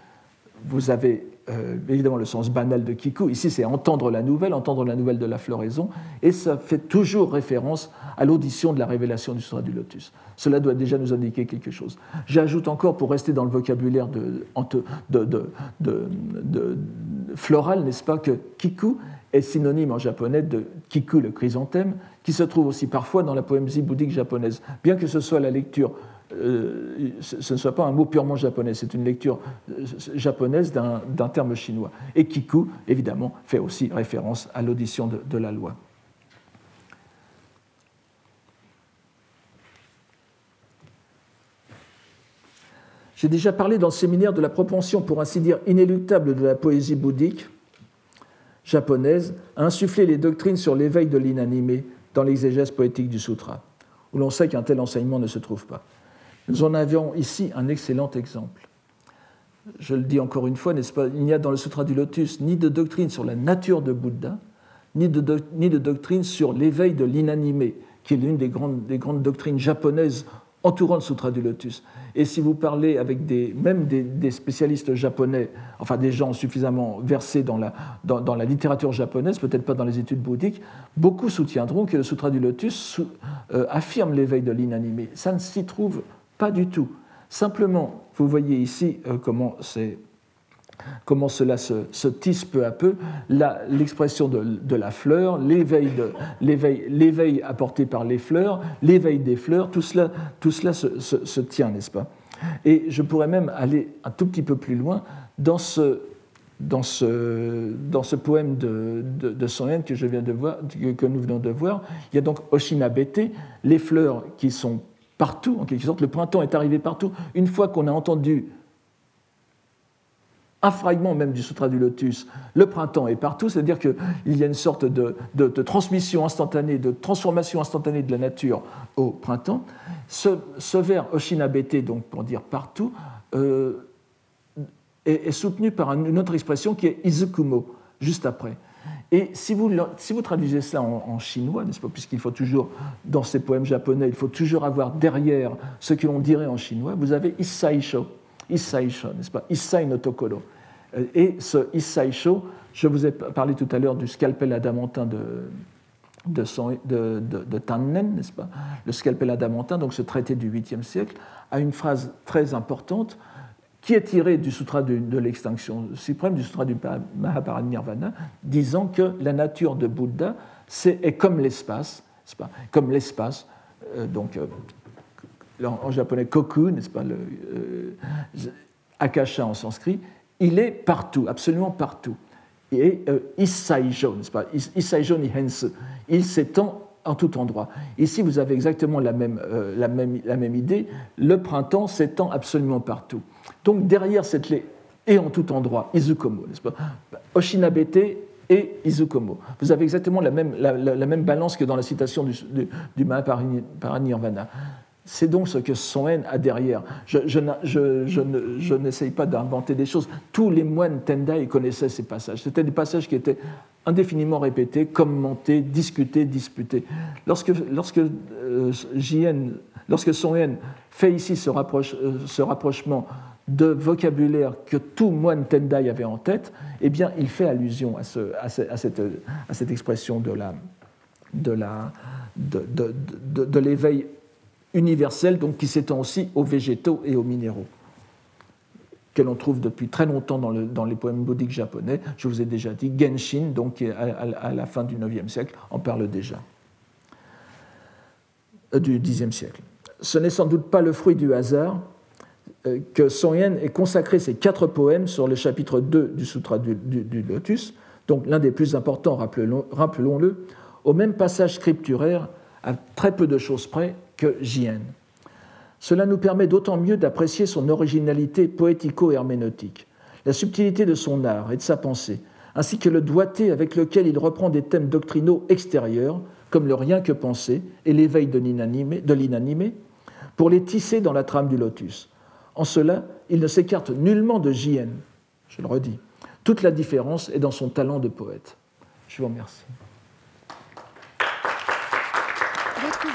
Vous avez euh, évidemment le sens banal de kiku. Ici, c'est entendre la nouvelle, entendre la nouvelle de la floraison, et ça fait toujours référence à l'audition de la révélation du Sutra du Lotus. Cela doit déjà nous indiquer quelque chose. J'ajoute encore, pour rester dans le vocabulaire de, floral, n'est-ce pas, que kiku est synonyme en japonais de kiku, le chrysanthème, qui se trouve aussi parfois dans la poésie bouddhique japonaise. Bien que ce soit la lecture euh, ce ne soit pas un mot purement japonais, c'est une lecture euh, japonaise d'un terme chinois. Et kiku, évidemment, fait aussi référence à l'audition de, la loi. J'ai déjà parlé dans le séminaire de la propension, pour ainsi dire, inéluctable de la poésie bouddhique japonaise à insuffler les doctrines sur l'éveil de l'inanimé dans l'exégèse poétique du sutra, où l'on sait qu'un tel enseignement ne se trouve pas. Nous en avions ici un excellent exemple. Je le dis encore une fois, n'est-ce pas Il n'y a dans le Sutra du Lotus ni de doctrine sur la nature de Bouddha, ni de, doctrine sur l'éveil de l'inanimé, qui est l'une des grandes, des grandes doctrines japonaises entourant le Sutra du Lotus. Et si vous parlez avec même des, spécialistes japonais, enfin des gens suffisamment versés dans la, dans, la littérature japonaise, peut-être pas dans les études bouddhiques, beaucoup soutiendront que le Sutra du Lotus euh, affirme l'éveil de l'inanimé. Ça ne s'y trouve pas du tout. Simplement, vous voyez ici euh, comment, comment cela se, tisse peu à peu, l'expression de, la fleur, l'éveil apporté par les fleurs, l'éveil des fleurs, tout cela, tout cela se, tient, n'est-ce pas? Et je pourrais même aller un tout petit peu plus loin dans ce, dans ce, dans ce poème de, de, que, que nous venons de voir. Il y a donc Oshinabete, les fleurs qui sont partout, en quelque sorte. Le printemps est arrivé partout. Une fois qu'on a entendu un fragment même du Sutra du Lotus, le printemps est partout, c'est-à-dire qu'il y a une sorte de, transmission instantanée, de transformation instantanée de la nature au printemps. Ce, vers Oshinabete, donc pour dire partout, euh, est, soutenu par une autre expression qui est Izukumo, juste après. Et si vous, si vous traduisez ça en, chinois, n'est-ce pas, puisqu'il faut toujours, dans ces poèmes japonais, il faut toujours avoir derrière ce que l'on dirait en chinois, vous avez Issai-sho, Issai-sho, n'est-ce pas, Issai no Tokoro. Euh, et ce Issai-sho, je vous ai parlé tout à l'heure du scalpel adamantin de, de, de, de, Tannen, n'est-ce pas Le scalpel adamantin, donc ce traité du 8e siècle, a une phrase très importante qui est tiré du sutra de, l'extinction suprême, du sutra du Mahaparinirvana, disant que la nature de Bouddha est, comme l'espace, comme l'espace, euh, donc euh, en, japonais koku, n'est-ce pas, le, euh, akasha en sanskrit, il est partout, absolument partout. Et Issaijo, n'est-ce pas, il s'étend en tout endroit. Ici, vous avez exactement la même, la même, la même idée, le printemps s'étend absolument partout. Donc derrière cette lettre, et en tout endroit, Izukomo, n'est-ce pas? Oshinabete et Izukomo. Vous avez exactement la même, la, même balance que dans la citation du, du, du Mahaparinirvana. C'est donc ce que Soen a derrière. Je, je, je n'essaye pas d'inventer des choses. Tous les moines Tendai connaissaient ces passages. C'était des passages qui étaient indéfiniment répétés, commentés, discutés, disputés. Lorsque, lorsque, euh, lorsque Soen fait ici ce, rapproche, euh, ce rapprochement de vocabulaire que tout moine Tendai avait en tête, eh bien, il fait allusion à, ce, à, cette, expression de, de, l'éveil universel, donc qui s'étend aussi aux végétaux et aux minéraux, que l'on trouve depuis très longtemps dans, le, dans, les poèmes bouddhiques japonais. Je vous ai déjà dit, Genshin, donc à, à la fin du IXe siècle, en parle déjà, euh, du Xe siècle. Ce n'est sans doute pas le fruit du hasard euh, que Song Yen ait consacré ses quatre poèmes sur le chapitre 2 du Sutra du, Lotus, donc l'un des plus importants, rappelons-le, au même passage scripturaire, à très peu de choses près, que Jien. Cela nous permet d'autant mieux d'apprécier son originalité poético-herméneutique, la subtilité de son art et de sa pensée, ainsi que le doigté avec lequel il reprend des thèmes doctrinaux extérieurs, comme le rien que penser et l'éveil de l'inanimé, pour les tisser dans la trame du lotus. En cela, il ne s'écarte nullement de Jien, je le redis. Toute la différence est dans son talent de poète. Je vous remercie.